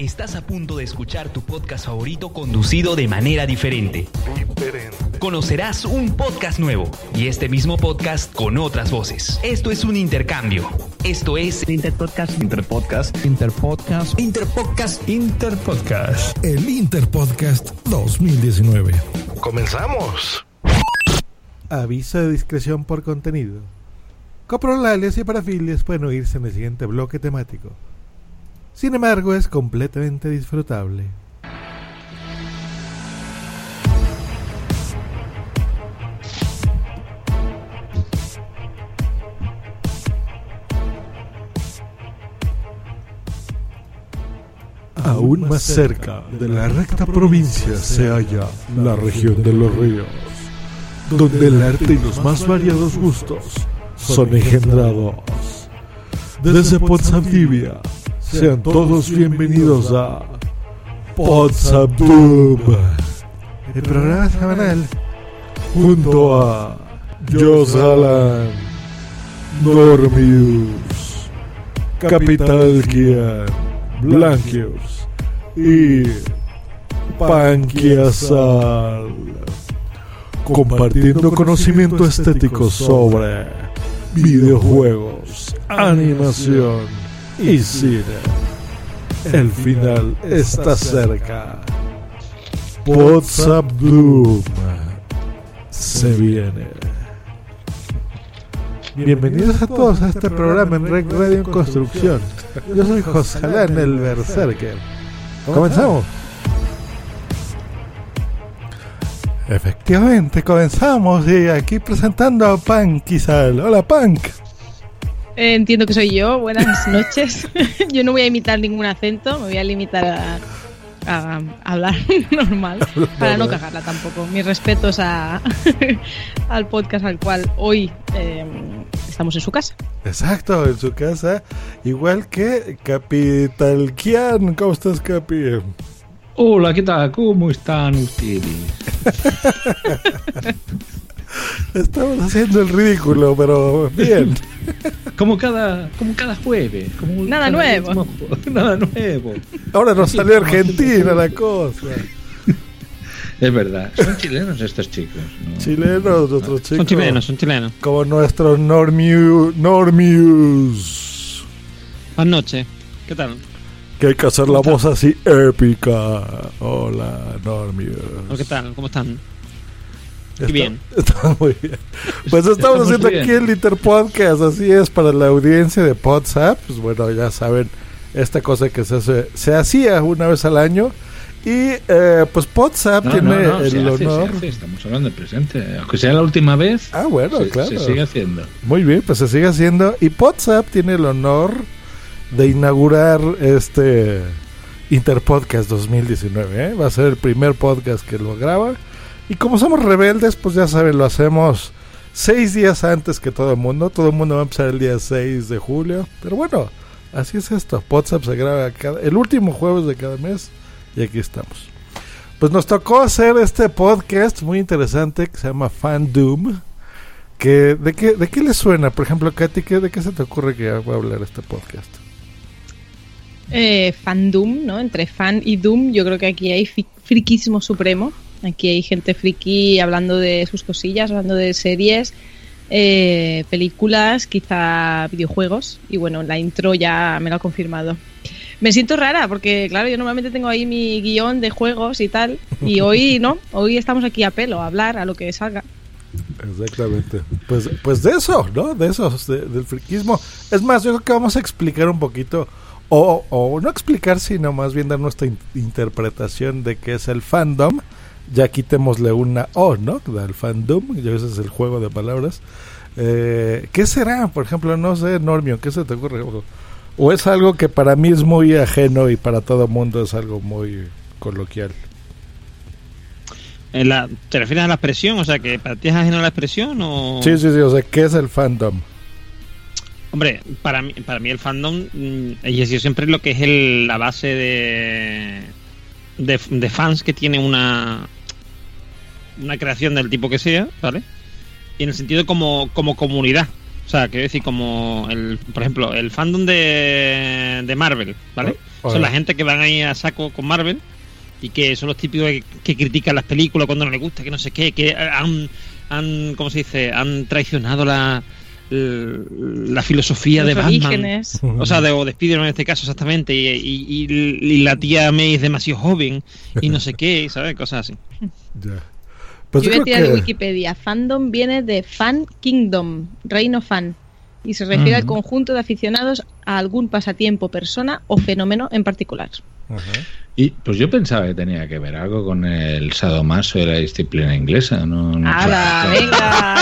Estás a punto de escuchar tu podcast favorito conducido de manera diferente. Conocerás un podcast nuevo y este mismo podcast con otras voces. Esto es un intercambio. Esto es Interpodcast. Interpodcast. Interpodcast. Interpodcast. Interpodcast. El Interpodcast 2019. ¡Comenzamos! Aviso de discreción por contenido. Coprolalias y parafilias pueden oírse en el siguiente bloque temático. Sin embargo, es completamente disfrutable. Aún más cerca de la recta provincia se halla la región de los ríos, donde el arte y los más variados gustos son engendrados. Desde Potsdamtibia, sean todos bienvenidos a Potsdam el programa semanal junto a Jos Alan, Normius, Capital Kian, Blanquius y Panquiasal, compartiendo conocimiento estético sobre videojuegos, animación y cine. El final está cerca. WhatsApp Doom se viene. Bienvenidos a todos a este programa en Rec Radio en Construcción. Yo soy José Alán, el Berserker. ¿Comenzamos? Efectivamente, comenzamos y aquí presentando a Punk. Hola Punk. Eh, entiendo que soy yo. Buenas noches. yo no voy a imitar ningún acento, me voy a limitar a, a hablar normal para no cagarla tampoco. Mis respetos a, al podcast al cual hoy eh, estamos en su casa. Exacto, en su casa. Igual que Capital Kian. ¿Cómo estás, Capi? Hola, ¿qué tal? ¿Cómo están ustedes? Estamos haciendo el ridículo, pero bien. Como cada, como cada jueves. Como Nada cada nuevo. mismo- Nada nuevo. Ahora nos salió Argentina la cosa. Es verdad. Son chilenos estos chicos. ¿no? Chilenos, otros chicos. Son chilenos, son chilenos. Como nuestros normiu, Normius. Buenas noches. ¿Qué tal? Que hay que hacer la voz así épica. Hola, Normius. ¿O ¿Qué tal? ¿Cómo están? Está- bien. Está muy bien. Pues estamos, haciendo aquí el Interpodcast, así es, para la audiencia de WhatsApp. Pues bueno, ya saben, esta cosa que se, hace- se hacía una vez al año. Y eh, pues WhatsApp No, tiene no, no, el hace, honor. Estamos hablando del presente. Aunque sea la última vez, Ah, bueno, se, claro. se sigue haciendo. Muy bien, pues se sigue haciendo. Y WhatsApp tiene el honor de inaugurar este Interpodcast 2019. ¿eh? Va a ser el primer podcast que lo graba. Y como somos rebeldes, pues ya saben, lo hacemos seis días antes que todo el mundo. Todo el mundo va a empezar el día 6 de julio. Pero bueno, así es esto. WhatsApp se graba el último jueves de cada mes y aquí estamos. Pues nos tocó hacer este podcast muy interesante que se llama Fan Doom. Que, ¿de, qué, ¿De qué le suena? Por ejemplo, Katy, ¿qué, ¿de qué se te ocurre que voy a hablar este podcast? Eh, fandom, ¿no? Entre fan y doom, yo creo que aquí hay friquismo supremo. Aquí hay gente friki hablando de sus cosillas, hablando de series, eh, películas, quizá videojuegos. Y bueno, la intro ya me lo ha confirmado. Me siento rara porque, claro, yo normalmente tengo ahí mi guion de juegos y tal. Y hoy no, hoy estamos aquí a pelo, a hablar, a lo que salga. Exactamente. Pues, pues de eso, ¿no? De eso, del friquismo. Es más, yo creo que vamos a explicar un poquito, o, o no explicar, sino más bien dar nuestra interpretación de qué es el fandom. Ya quitémosle una O, ¿no? Del fandom, ya ese es el juego de palabras. Eh, ¿Qué será? Por ejemplo, no sé, Normio, ¿qué se te ocurre? ¿O es algo que para mí es muy ajeno y para todo mundo es algo muy coloquial? En la, ¿Te refieres a la expresión? O sea, que para ti es ajeno a la expresión o... Sí, sí, sí. O sea, ¿qué es el fandom? Hombre, para mí, para mí el fandom mm, es siempre lo que es el, la base de, de, fans que tiene una una creación del tipo que sea, ¿vale? Y en el sentido como, como comunidad. O sea, quiero decir, como, el, por ejemplo, el fandom de, de Marvel, ¿vale? Oh, Son la gente que van ahí a saco con Marvel y que son los típicos que, critican las películas cuando no les gusta, que no sé qué, que han, han ¿cómo se dice? Han traicionado la, la filosofía de Batman. O sea, de, o de Spider-Man en este caso, exactamente. Y, y, la tía May es demasiado joven y no sé qué, ¿sabes? Cosas así. Ya. Pues yo voy a tirar Wikipedia. Fandom viene de Fan Kingdom, reino fan. Y se refiere al conjunto de aficionados a algún pasatiempo, persona o fenómeno en particular. Y pues yo pensaba que tenía que ver algo con el sadomaso de la disciplina inglesa. No, no venga!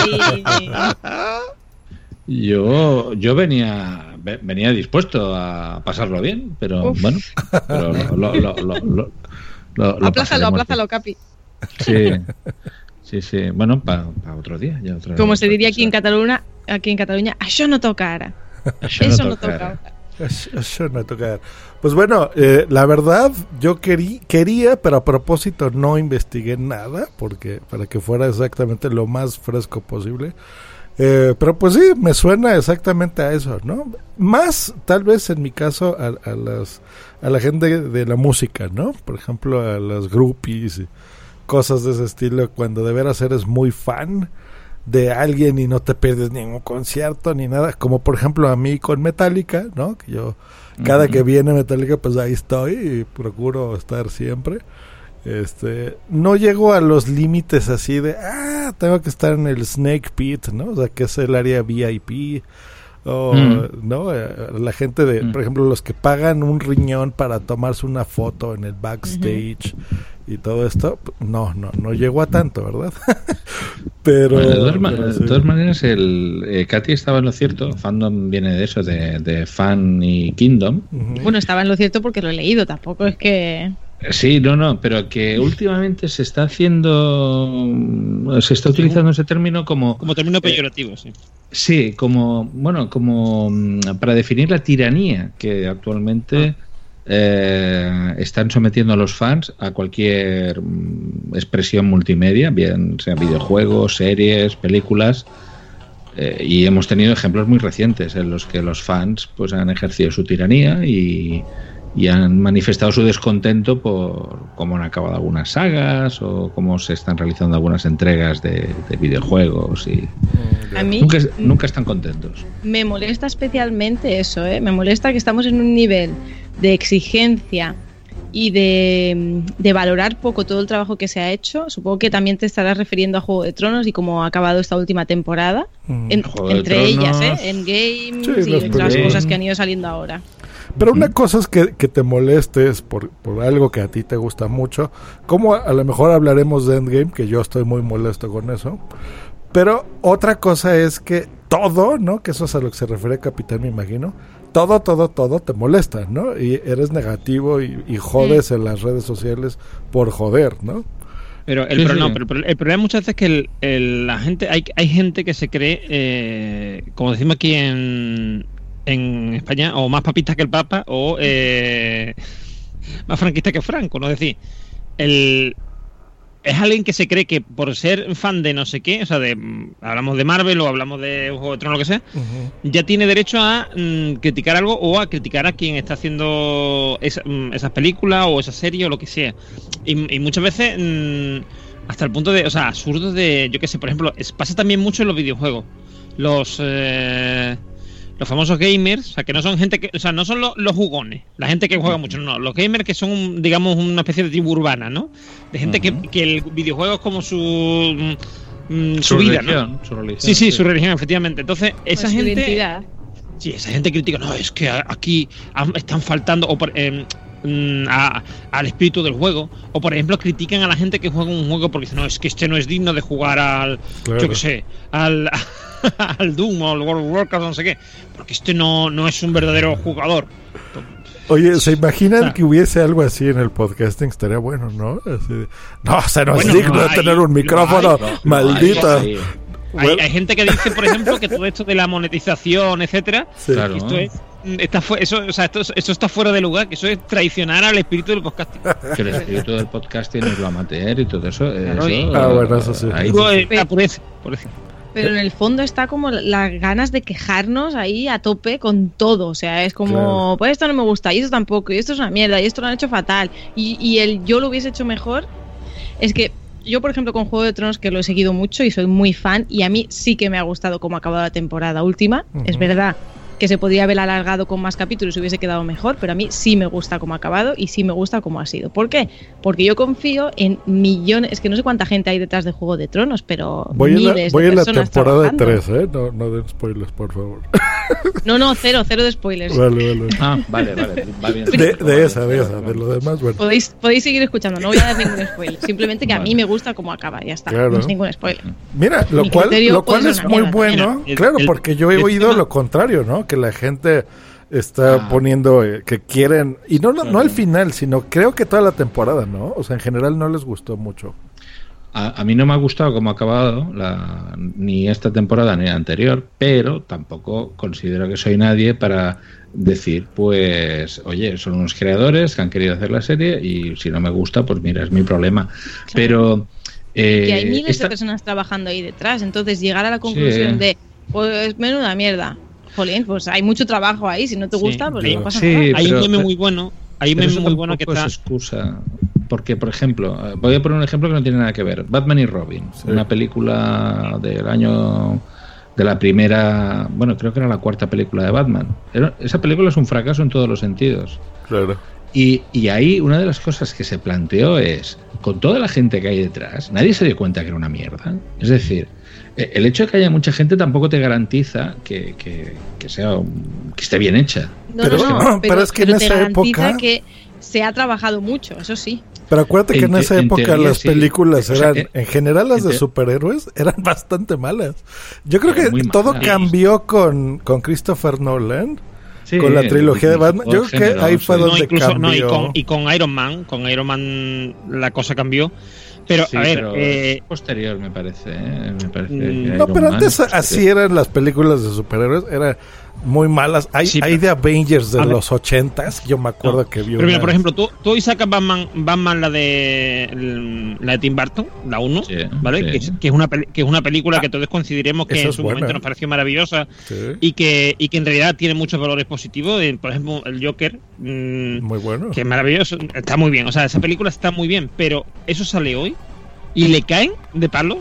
Yo, yo venía, venía dispuesto a pasarlo bien, pero bueno, pero lo, lo, lo, aplázalo, aplázalo, Capi. Sí, sí, sí. Bueno, para otro día. Ya Como se diría aquí en Cataluña, aquí en Cataluña, eso no toca ahora. Eso no toca Eso no toca Pues bueno, eh, la verdad, yo querí, quería, pero a propósito no investigué nada, porque para que fuera exactamente lo más fresco posible. Eh, pero pues sí, me suena exactamente a eso, ¿no? Más, tal vez en mi caso, a, las, a la gente de la música, ¿no? Por ejemplo, a las groupies y cosas de ese estilo, cuando de veras eres muy fan de alguien y no te pierdes ningún concierto ni nada, como por ejemplo a mí con Metallica, ¿no? Que yo, cada que viene Metallica, pues ahí estoy y procuro estar siempre. Este, no llego a los límites así de, ah, tengo que estar en el Snake Pit, ¿no? O sea, que es el área VIP. O, mm. ¿no? Eh, la gente de, mm. por ejemplo, los que pagan un riñón para tomarse una foto en el backstage y todo esto, no, no, no llego a tanto, ¿verdad? pero... de, todas, maneras, el eh, Katy estaba en lo cierto, fandom viene de eso, de, fan y kingdom. Bueno, estaba en lo cierto porque lo he leído, tampoco es que... Sí, no, no, pero que últimamente se está haciendo, se está utilizando ese término como... Como término eh, peyorativo, sí. Sí, como, bueno, como mm, para definir la tiranía que actualmente ah. eh, están sometiendo a los fans a cualquier mm, expresión multimedia, bien sea videojuegos, series, películas, eh, y hemos tenido ejemplos muy recientes en los que los fans pues han ejercido su tiranía y y han manifestado su descontento por cómo han acabado algunas sagas o cómo se están realizando algunas entregas de, videojuegos y a mí nunca, nunca, están contentos. Me molesta especialmente eso, ¿eh? me molesta que estamos en un nivel de exigencia y de, valorar poco todo el trabajo que se ha hecho. Supongo que también te estarás refiriendo a Juego de Tronos y cómo ha acabado esta última temporada. Mm. entre ellas, ¿eh? en games y otras cosas que han ido saliendo ahora. Pero una cosa es que, te molestes por, por, algo que a ti te gusta mucho. Como a, lo mejor hablaremos de Endgame, que yo estoy muy molesto con eso. Pero otra cosa es que todo, ¿no? Que eso es a lo que se refiere Capitán, me imagino. Todo, todo, todo te molesta, ¿no? Y eres negativo y, jodes en las redes sociales por joder, ¿no? Pero el, Sí, pro- sí. no, pero el pro- el problema muchas veces es que el- el- la gente, hay, hay gente que se cree, eh, como decimos aquí en, en España, o más papista que el Papa, o eh, más franquista que Franco, ¿no? Es decir, el, es alguien que se cree que por ser fan de no sé qué, o sea, de hablamos de Marvel o hablamos de Juego de Tronos, lo que sea, ya tiene derecho a mm, criticar algo o a criticar a quien está haciendo esa- mm, esas películas o esa serie o lo que sea. Y, y muchas veces mm, hasta el punto de, o sea, absurdos de, yo qué sé, por ejemplo, es- pasa también mucho en los videojuegos. Los eh, los famosos gamers, o sea, que no son gente que, o sea, no son lo- los jugones, la gente que juega mucho, no, los gamers que son, un- digamos, una especie de tribu urbana, ¿no? De gente que, que el videojuego es como su mm, mm, su, Su vida, religión, ¿no? su religión, sí, sí, sí. su religión, efectivamente. Entonces, esa Pues su gente identidad. Sí, esa gente critica, no, es que aquí están faltando o por- mm, a- al espíritu del juego. O por ejemplo, critican a la gente que juega un juego porque dicen, no, es que este no es digno de jugar al, Claro. yo qué sé, al, al Doom o al World of Warcraft, no sé qué. Porque este no, no es un verdadero jugador. Oye, ¿se imaginan que hubiese algo así en el podcasting? Estaría bueno, ¿no? Así de, no, o sea, no Bueno, es digno lo de hay, tener un micrófono, hay, lo maldita. Hay, hay gente que dice, por ejemplo, que todo esto de la monetización, etcétera, Sí. Claro. esto es, está fu- eso, o sea, esto, eso está fuera de lugar, que eso es traicionar al espíritu del podcasting. que el espíritu del podcasting es lo amateur y todo eso. Claro, eso, y- Ah, bueno, eso sí. ahí- Digo, eh, la pureza, por decir. Pero en el fondo está como las ganas de quejarnos ahí a tope con todo. O sea, es como, Claro. pues esto no me gusta, y esto tampoco, y esto es una mierda, y esto lo han hecho fatal. Y, y el yo lo hubiese hecho mejor. Es que yo, por ejemplo, con Juego de Tronos, que lo he seguido mucho y soy muy fan, y a mí sí que me ha gustado cómo ha acabado la temporada última. Es Ujú. verdad que se podría haber alargado con más capítulos y hubiese quedado mejor, pero a mí sí me gusta cómo ha acabado y sí me gusta cómo ha sido. ¿Por qué? Porque yo confío en millones, es que no sé cuánta gente hay detrás de Juego de Tronos, pero Voy en la, miles voy de en la temporada trabajando. 3, ¿eh? No, no den spoilers, por favor. No, no, cero, cero de spoilers. vale, vale. Ah, vale, vale. Va bien. De, de esa, de esa, de lo demás, bueno. Podéis, podéis seguir escuchando, no voy a dar ningún spoiler. Simplemente que a mí me gusta cómo acaba, ya está. Claro. No es ningún spoiler. Mira, lo Mi cual, lo cual es muy bueno. El- claro, porque yo he el oído tema- lo contrario, ¿no? Que la gente está Ah. poniendo eh, que quieren. Y no, no, no al final, sino creo que toda la temporada, ¿no? O sea, en general no les gustó mucho. A, a mí no me ha gustado cómo ha acabado la, ni esta temporada ni la anterior, pero tampoco considero que soy nadie para decir, pues, oye, son unos creadores que han querido hacer la serie y si no me gusta, pues mira, es mi problema. Pero... eh, que hay miles esta- de personas trabajando ahí detrás. Entonces, llegar a la conclusión Sí. de, pues menuda mierda. Jolín, pues hay mucho trabajo ahí. Si no te Sí, gusta, pues sí. no pasa Sí, nada. Hay pero- un meme muy bueno, hay un Pero meme muy bueno que está... es excusa. Porque, por ejemplo, eh, voy a poner un ejemplo que no tiene nada que ver. Batman y Robin, Sí. una película del año de la primera, bueno, creo que era la cuarta película de Batman. Era- esa película es un fracaso en todos los sentidos. Claro. Y, y ahí una de las cosas que se planteó es, con toda la gente que hay detrás, nadie se dio cuenta que era una mierda. Es decir, el hecho de que haya mucha gente tampoco te garantiza que, que- que sea que esté bien hecha. No, Pero- no, no, pero es que en te esa garantiza época- que se ha trabajado mucho, eso sí. Pero acuérdate que En esa en época teoría, las sí. películas O sea, eran, eh, en general las en de superhéroes eran bastante malas. Yo creo que todo malas. cambió con, con Christopher Nolan, Sí, con la trilogía de Batman. Yo creo que ahí fue. No, donde incluso, no, y, cambió. con, y con Iron Man, con Iron Man la cosa cambió. Pero, Sí, a ver, pero eh, posterior me parece, ¿eh? me parece Mm, No, pero antes así eran las películas de superhéroes, eran muy malas. Hay, Sí, hay de Avengers de los ochentas, yo me acuerdo No. que vi Pero mira, por ejemplo, tú, tú hoy sacas Batman, Batman la de la de Tim Burton, la 1, Sí, ¿vale? sí. Que, es, que es una que es una película que todos consideremos que en su buena. momento nos pareció maravillosa Sí, y que, y que en realidad tiene muchos valores positivos. Por ejemplo, el Joker, mm, muy bueno. que es maravilloso, está muy bien. O sea, esa película está muy bien, pero eso sale hoy y le caen de palos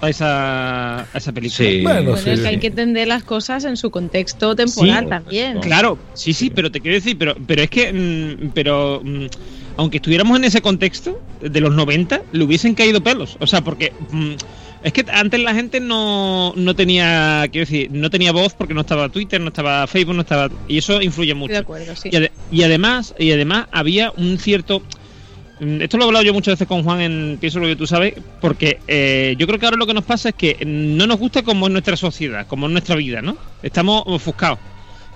a esa, a esa película. Sí. Bueno, Bueno, sí, es que sí. hay que entender las cosas en su contexto temporal Sí, también. Claro, sí, sí, pero te quiero decir, pero, pero es que, mm, pero mm, aunque estuviéramos en ese contexto de los 90, le hubiesen caído pelos. O sea, porque mm, es que antes la gente no, no tenía, quiero decir, no tenía voz porque no estaba Twitter, no estaba Facebook, no estaba, y eso influye mucho. de acuerdo, sí. Y además, y además había un cierto. Mm, Esto lo he hablado yo muchas veces con Juan en Pienso lo que tú sabes, porque eh, yo creo que ahora lo que nos pasa es que no nos gusta como es nuestra sociedad, como es nuestra vida, ¿no? Estamos ofuscados.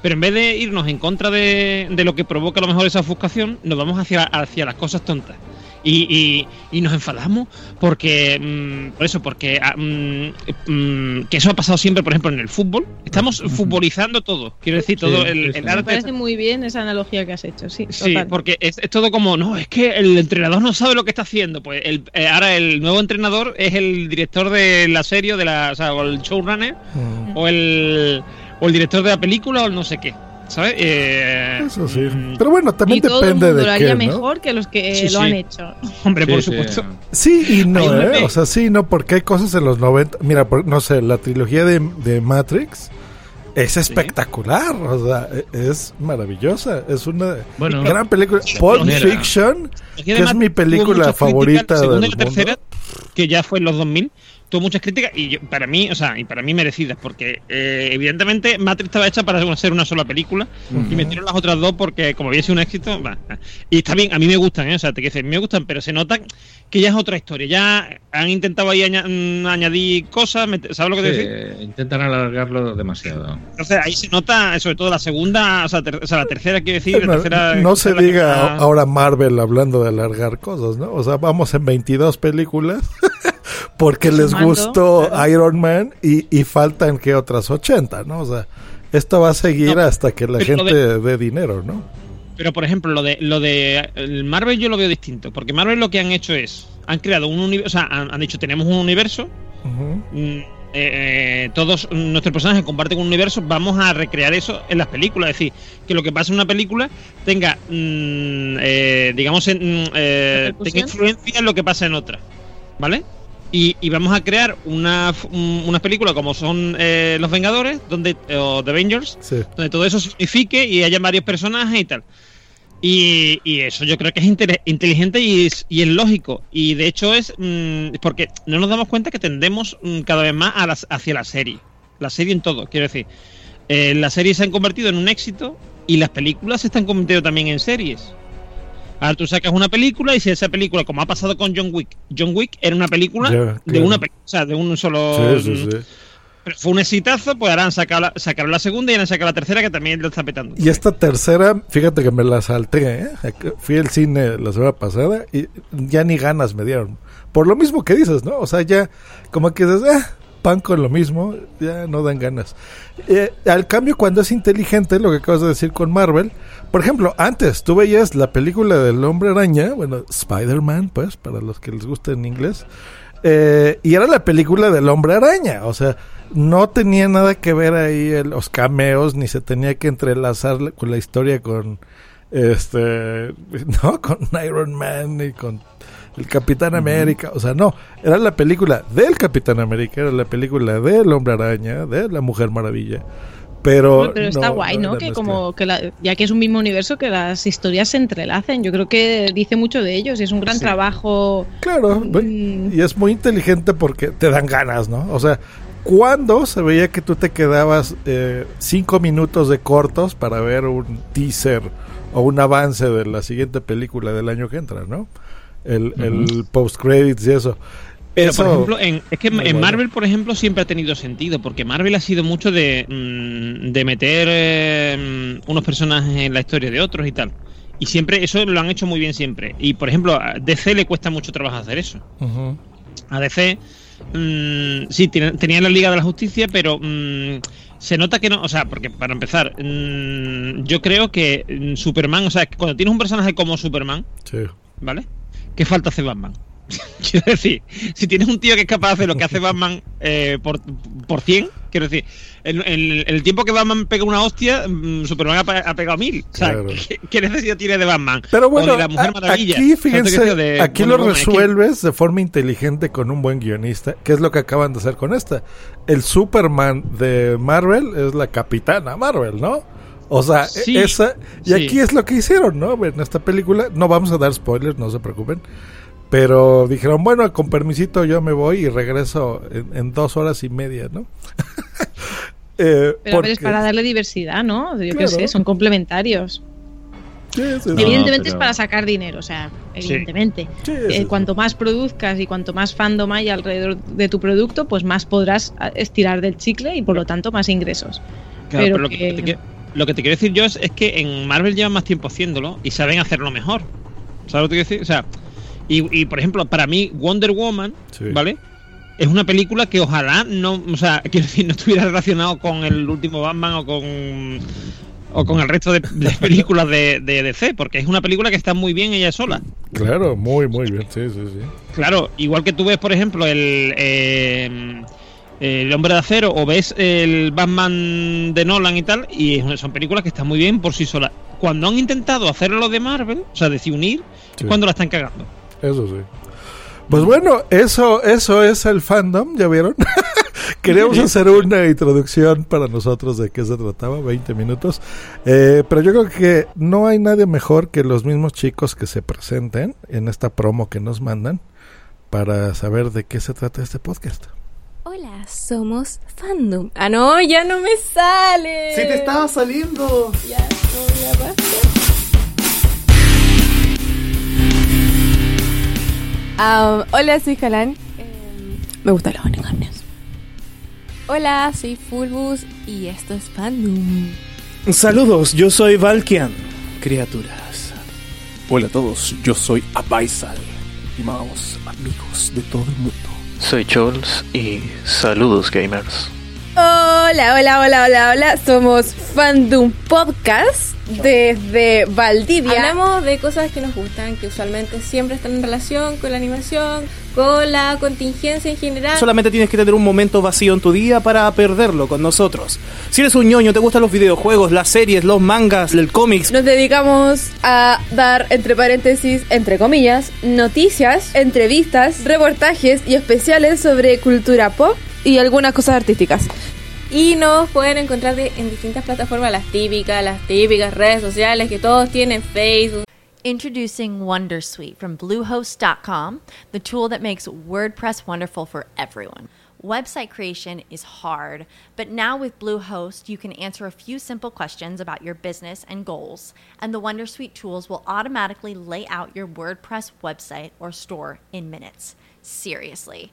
Pero en vez de irnos en contra de, de lo que provoca a lo mejor esa ofuscación, nos vamos hacia, hacia las cosas tontas. Y, y, y nos enfadamos porque, mm, por eso, porque ah, mm, mm, que eso ha pasado siempre, por ejemplo, en el fútbol. Estamos futbolizando todo. Quiero decir, todo Sí, el, sí, el sí. Me arte. parece muy bien esa analogía que has hecho, sí. Sí, total. porque es, es todo como, no, es que el entrenador no sabe lo que está haciendo. Pues el, eh, ahora el nuevo entrenador es el director de la serie, o de la, o, sea, o el showrunner, Mm. o el, o el director de la película, o el no sé qué. ¿Sabes? Eh, Eso sí. mm, Pero bueno, también y todo el depende mundo de lo haría qué, ¿no? mejor que los que Sí, lo sí. han hecho. Hombre, por Sí, sí. supuesto. Sí y no, ¿eh? O sea, sí, no, porque hay cosas en los 90. Mira, por- no sé, la trilogía de, de Matrix es espectacular. O sea, e- es maravillosa. Es una Bueno, gran película. Pulp. Fiction, que es mi película favorita críticas, La segunda y del la tercera, mundo. que ya fue en los 2000, tuvo muchas críticas y yo- para mí, o sea, y para mí merecidas, porque eh, evidentemente Matrix estaba hecha para hacer una sola película y metieron las otras dos porque como había sido un éxito, va. Y está bien, a mí me gustan, ¿eh? o sea, te quiero decir, me gustan, pero se nota que ya es otra historia, ya han intentado ahí aña- mm, añadir cosas, ¿sabes lo que te Sí, decir? intentan alargarlo demasiado. Entonces ahí se nota, sobre todo la segunda, o sea, ter- o sea, la tercera, quiero decir, la No, tercera... no se la diga ahora Marvel hablando de alargar cosas, ¿no? O sea, vamos en 22 películas porque les gustó claro. Iron Man y, y faltan que otras 80, ¿no? O sea, esto va a seguir No, hasta que la gente dé dinero, ¿no? Pero por ejemplo, lo de lo de el Marvel yo lo veo distinto, porque Marvel lo que han hecho es han creado un universo, o sea, han, han dicho tenemos un universo, mm, eh, eh, todos nuestros personajes comparten un universo, vamos a recrear eso en las películas, es decir, que lo que pasa en una película tenga, mm, eh, digamos, en, mm, eh, tenga influencia en lo que pasa en otra, ¿vale? Y, y vamos a crear una, f- un- unas películas como son eh, Los Vengadores, donde o The Avengers, Sí. donde todo eso se unifique y haya varios personajes y tal. Y, y eso yo creo que es inte- inteligente y es, y es lógico. Y de hecho es mm, porque no nos damos cuenta que tendemos mm, cada vez más a las, hacia la serie. La serie en todo, quiero decir. Eh, las series se han convertido en un éxito y las películas se están convirtiendo también en series. Ahora tú sacas una película y si esa película, como ha pasado con John Wick, John Wick era una película de una película, o sea, de un solo... Sí, sí, sí. Pero fue un exitazo, pues ahora han sacado la, sacaron la segunda y han sacado la tercera que también lo está petando. Y esta tercera, fíjate que me la salté, ¿eh? Fui al cine la semana pasada y ya ni ganas me dieron. Por lo mismo que dices, ¿no? O sea, ya como que dices, ah, pan con lo mismo, ya no dan ganas. Eh, al cambio, cuando es inteligente, lo que acabas de decir con Marvel, por ejemplo, antes tú veías la película del hombre araña, bueno, Spider-Man, pues, para los que les gusta en inglés, eh, y era la película del hombre araña, o sea, no tenía nada que ver ahí el- los cameos, ni se tenía que entrelazar la- con la historia con este, no, con Iron Man y con el Capitán América, o sea, no, era la película del Capitán América, era la película del hombre araña, de la Mujer Maravilla. Pero, Pero está no, guay, no Que como que la- ya que es un mismo universo, que las historias se entrelacen. Yo creo que dice mucho de ellos y es un gran Sí. trabajo. Claro, Mm. y es muy inteligente porque te dan ganas, ¿no? O sea, cuando se veía que tú te quedabas eh, cinco minutos de cortos para ver un teaser o un avance de la siguiente película del año que entra, ¿no? El, el post credits y eso. Pero, Eso- por ejemplo, en, es que en bueno. Marvel, por ejemplo, siempre ha tenido sentido, porque Marvel ha sido mucho de, mm, de meter eh, unos personajes en la historia de otros y tal. Y siempre, eso lo han hecho muy bien siempre. Y, por ejemplo, a DC le cuesta mucho trabajo hacer eso. A DC, mm, sí, tenía la Liga de la Justicia, pero mm, se nota que no, o sea, porque para empezar, yo creo que Superman, o sea, cuando tienes un personaje como Superman, Sí. ¿vale? ¿Qué falta hace Batman? quiero decir, si tienes un tío que es capaz de hacer lo que hace Batman eh, por, por 100, quiero decir, en, en el tiempo que Batman pega una hostia, mm, Superman ha, ha pegado mil. O sea, Claro. ¿qué, qué necesidad tiene de Batman? Pero O bueno, de la Mujer Maravilla. aquí O sea, te fíjense, decir, de aquí lo resuelves de forma inteligente con un buen guionista, que es lo que acaban de hacer con esta. El Superman de Marvel es la capitana Marvel, ¿no? O sea, e- Sí, esa y sí. aquí es lo que hicieron, ¿no? En esta película no vamos a dar spoilers, no se preocupen. Pero dijeron, bueno, con permisito yo me voy y regreso en, en dos horas y media, ¿no? Eh, Pero es para darle diversidad, ¿no? Yo qué sé, son complementarios. Sí, sí, sí. No, evidentemente es pero- para sacar dinero, o sea, evidentemente. Sí, Eh, sí, sí. cuanto más produzcas y cuanto más fandom hay alrededor de tu producto, pues más podrás a- estirar del chicle y por lo tanto más ingresos. Claro, pero pero lo, que... te quiero- lo que te quiero decir yo es, es que en Marvel llevan más tiempo haciéndolo y saben hacerlo mejor. ¿Sabes lo que te quiero decir? O sea, Y, y, por ejemplo, para mí, Wonder Woman, ¿vale? Es una película que ojalá no, o sea, quiero decir, no estuviera relacionado con el último Batman o con o con el resto de, películas de, DC, porque es una película que está muy bien ella sola. Claro, muy, muy bien, sí, sí, sí. Claro, igual que tú ves, por ejemplo, el, eh, el Hombre de Acero o ves el Batman de Nolan y tal, y son películas que están muy bien por sí solas. Cuando han intentado hacerlo de Marvel, o sea, de unir, es cuando la están cagando. Eso sí. Pues bueno, eso, eso es el fandom, ¿ya vieron? Queríamos hacer una introducción para nosotros de qué se trataba, 20 minutos. Eh, pero yo creo que no hay nadie mejor que los mismos chicos que se presenten en esta promo que nos mandan para saber de qué se trata este podcast. Hola, somos Fandom. Ah, no, ya no me sale. Se te estaba saliendo. Ya, no, ya basta. Hola, soy Jalan. Em, me gustan los unicornios. Hola, soy Fulbus y esto es Fandom. Saludos, yo soy Valkian, criaturas. Hola a todos, yo soy Abaisal, estimados amigos de todo el mundo. Soy Chols y saludos gamers. Hola, hola, hola, hola, hola. Somos Fandom Podcast desde Valdivia. Hablamos de cosas que nos gustan, que usualmente siempre están en relación con la animación, con la contingencia en general. Solamente tienes que tener un momento vacío en tu día para perderlo con nosotros. Si eres un ñoño, te gustan los videojuegos, las series, los mangas, el cómics. Nos dedicamos a dar, entre paréntesis, entre comillas, noticias, entrevistas, reportajes y especiales sobre cultura pop y algunas cosas artísticas. Y nos pueden encontrar en distintas plataformas, las típicas, las típicas redes sociales que todos tienen, Facebook. Introducing Wondersuite from Bluehost.com, the tool that makes WordPress wonderful for everyone. Website creation is hard, but now with Bluehost, you can answer a few simple questions about your business and goals, and the Wondersuite tools will automatically lay out your WordPress website or store in minutes. Seriously.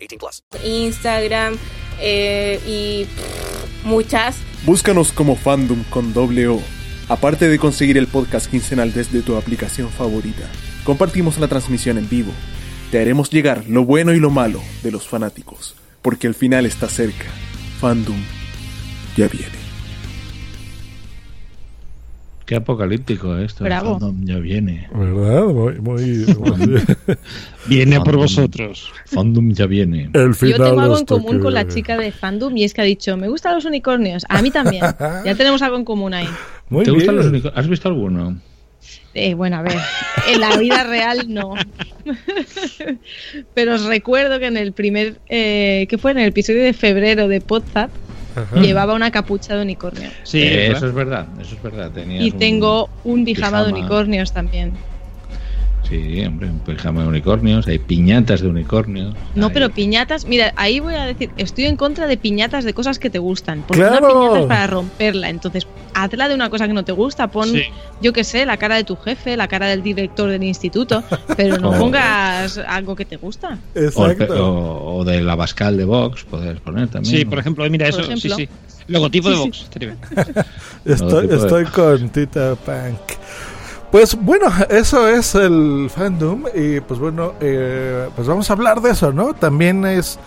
18 plus. Instagram eh, y muchas. Búscanos como Fandom con doble O. Aparte de conseguir el podcast quincenal desde tu aplicación favorita, compartimos la transmisión en vivo. Te haremos llegar lo bueno y lo malo de los fanáticos, porque el final está cerca. Fandom ya viene. Qué apocalíptico esto. Bravo. ya viene. ¿Verdad? Muy, viene por vosotros. Fandom ya viene. El final Yo tengo algo en común con la chica de Fandom y es que ha dicho, me gustan los unicornios. A mí también. ya tenemos algo en común ahí. ¿Te gustan los unicornios? ¿Has visto alguno? Eh, bueno, a ver, en la vida real no. Pero os recuerdo que en el primer, eh, que fue en el episodio de febrero de Podzap, llevaba una capucha de unicornio. Sí, eso es verdad, eso es verdad. y tengo un, pijama, de unicornios también. Sí, hombre, un pijama de unicornios, hay piñatas de unicornios. No, pero piñatas, mira, ahí voy a decir, estoy en contra de piñatas de cosas que te gustan. Porque una piñata es para romperla. Entonces, hazla de una cosa que no te gusta. Pon, yo qué sé, la cara de tu jefe, la cara del director del instituto, pero no pongas algo que te gusta. O, o, de la Bascal de Vox, puedes poner también. Sí, por ejemplo, mira eso, sí, sí. Logotipo de Vox. estoy, estoy con Tita Punk. Pues bueno, eso es el fandom y pues bueno, eh, pues vamos a hablar de eso, ¿no? También es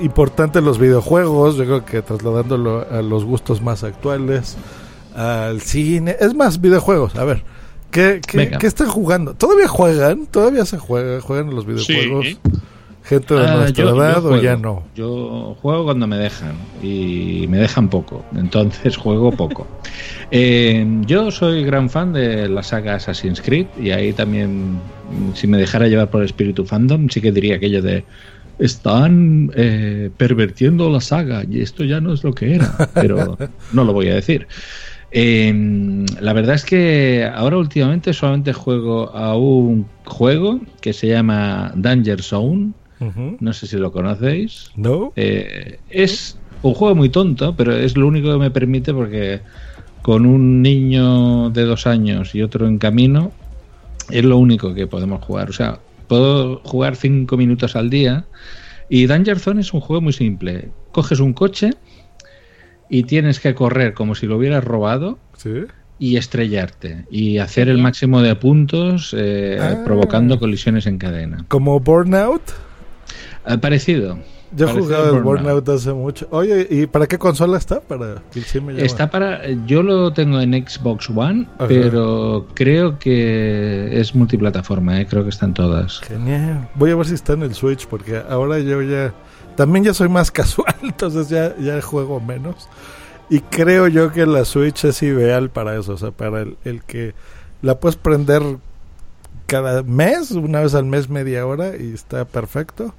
importante los videojuegos, yo creo que trasladándolo a los gustos más actuales, al cine, es más videojuegos, a ver, ¿qué, qué, ¿qué están jugando? ¿Todavía juegan? ¿Todavía se juega, juegan los videojuegos? Sí. Gente de Ah, nuestra yo- yo edad o juego. ya no. Yo juego cuando me dejan y me dejan poco, entonces juego poco. Eh, yo soy gran fan de la saga Assassin's Creed y ahí también, si me dejara llevar por el espíritu fandom, sí que diría aquello de están eh, pervertiendo la saga y esto ya no es lo que era, pero no lo voy a decir. Eh, la verdad es que ahora últimamente solamente juego a un juego que se llama Danger Zone. No sé si lo conocéis. No. Eh, es un juego muy tonto, pero es lo único que me permite porque con un niño de dos años y otro en camino es lo único que podemos jugar. O sea, puedo jugar cinco minutos al día y Danger Zone es un juego muy simple. Coges un coche y tienes que correr como si lo hubieras robado Sí. y estrellarte y hacer el máximo de puntos eh, Ah. provocando colisiones en cadena. Como Burnout. Parecido. Yo he jugado el Burnout. Burnout hace mucho. Oye, ¿y para qué consola está? Para sí me. Está para. Yo lo tengo en Xbox One, Ajá. pero creo que es multiplataforma, ¿eh? creo que están todas. Genial. Voy a ver si está en el Switch porque ahora yo ya también ya soy más casual, entonces ya ya juego menos. Y creo yo que la Switch es ideal para eso, o sea, para el, el que la puedes prender cada mes, una vez al mes, media hora y está perfecto.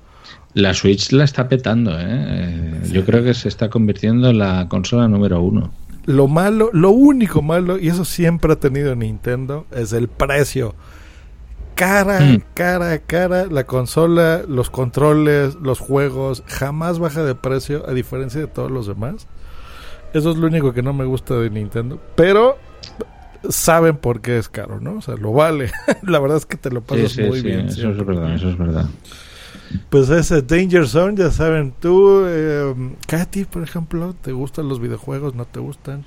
La Switch la está petando, ¿eh? Eh, Yo creo que se está convirtiendo en la consola número uno. Lo malo, lo único malo, y eso siempre ha tenido Nintendo, es el precio. Cara, Hmm. cara, cara, la consola, los controles, los juegos, jamás baja de precio, a diferencia de todos los demás. Eso es lo único que no me gusta de Nintendo. Pero saben por qué es caro, ¿no? O sea, lo vale. la verdad es que te lo Sí, pasas sí, muy sí, bien. eso siempre. es verdad, eso es verdad. Pues ese Danger Zone, ya saben, tú, eh, Katy, por ejemplo, ¿te gustan los videojuegos? ¿No te gustan?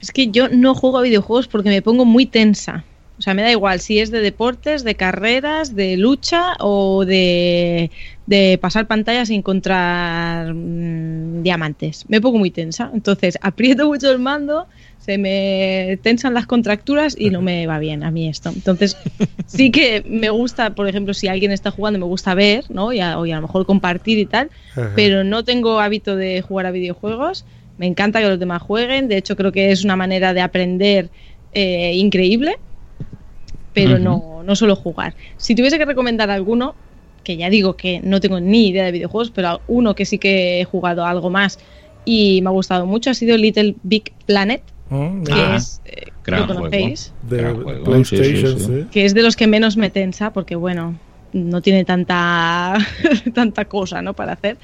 Es que yo no juego a videojuegos porque me pongo muy tensa. O sea, me da igual si es de deportes, de carreras, de lucha o de, de pasar pantalla sin encontrar mm, diamantes. Me pongo muy tensa. Entonces, aprieto mucho el mando, se me tensan las contracturas y no me va bien a mí esto. Entonces, sí que me gusta, por ejemplo, si alguien está jugando, me gusta ver, ¿no? Y a, o y a lo mejor compartir y tal, Ajá. pero no tengo hábito de jugar a videojuegos. Me encanta que los demás jueguen. De hecho, creo que es una manera de aprender eh, increíble. Pero no, no solo jugar. Si tuviese que recomendar alguno, que ya digo que no tengo ni idea de videojuegos, pero uno que sí que he jugado algo más y me ha gustado mucho ha sido Little Big Planet, Mm, que ah, es, eh, gran ¿lo conocéis? De Gran juego, PlayStation, sí, sí, sí. sí. Que es de los que menos me tensa, porque bueno, no tiene tanta, tanta cosa ¿no? para hacer.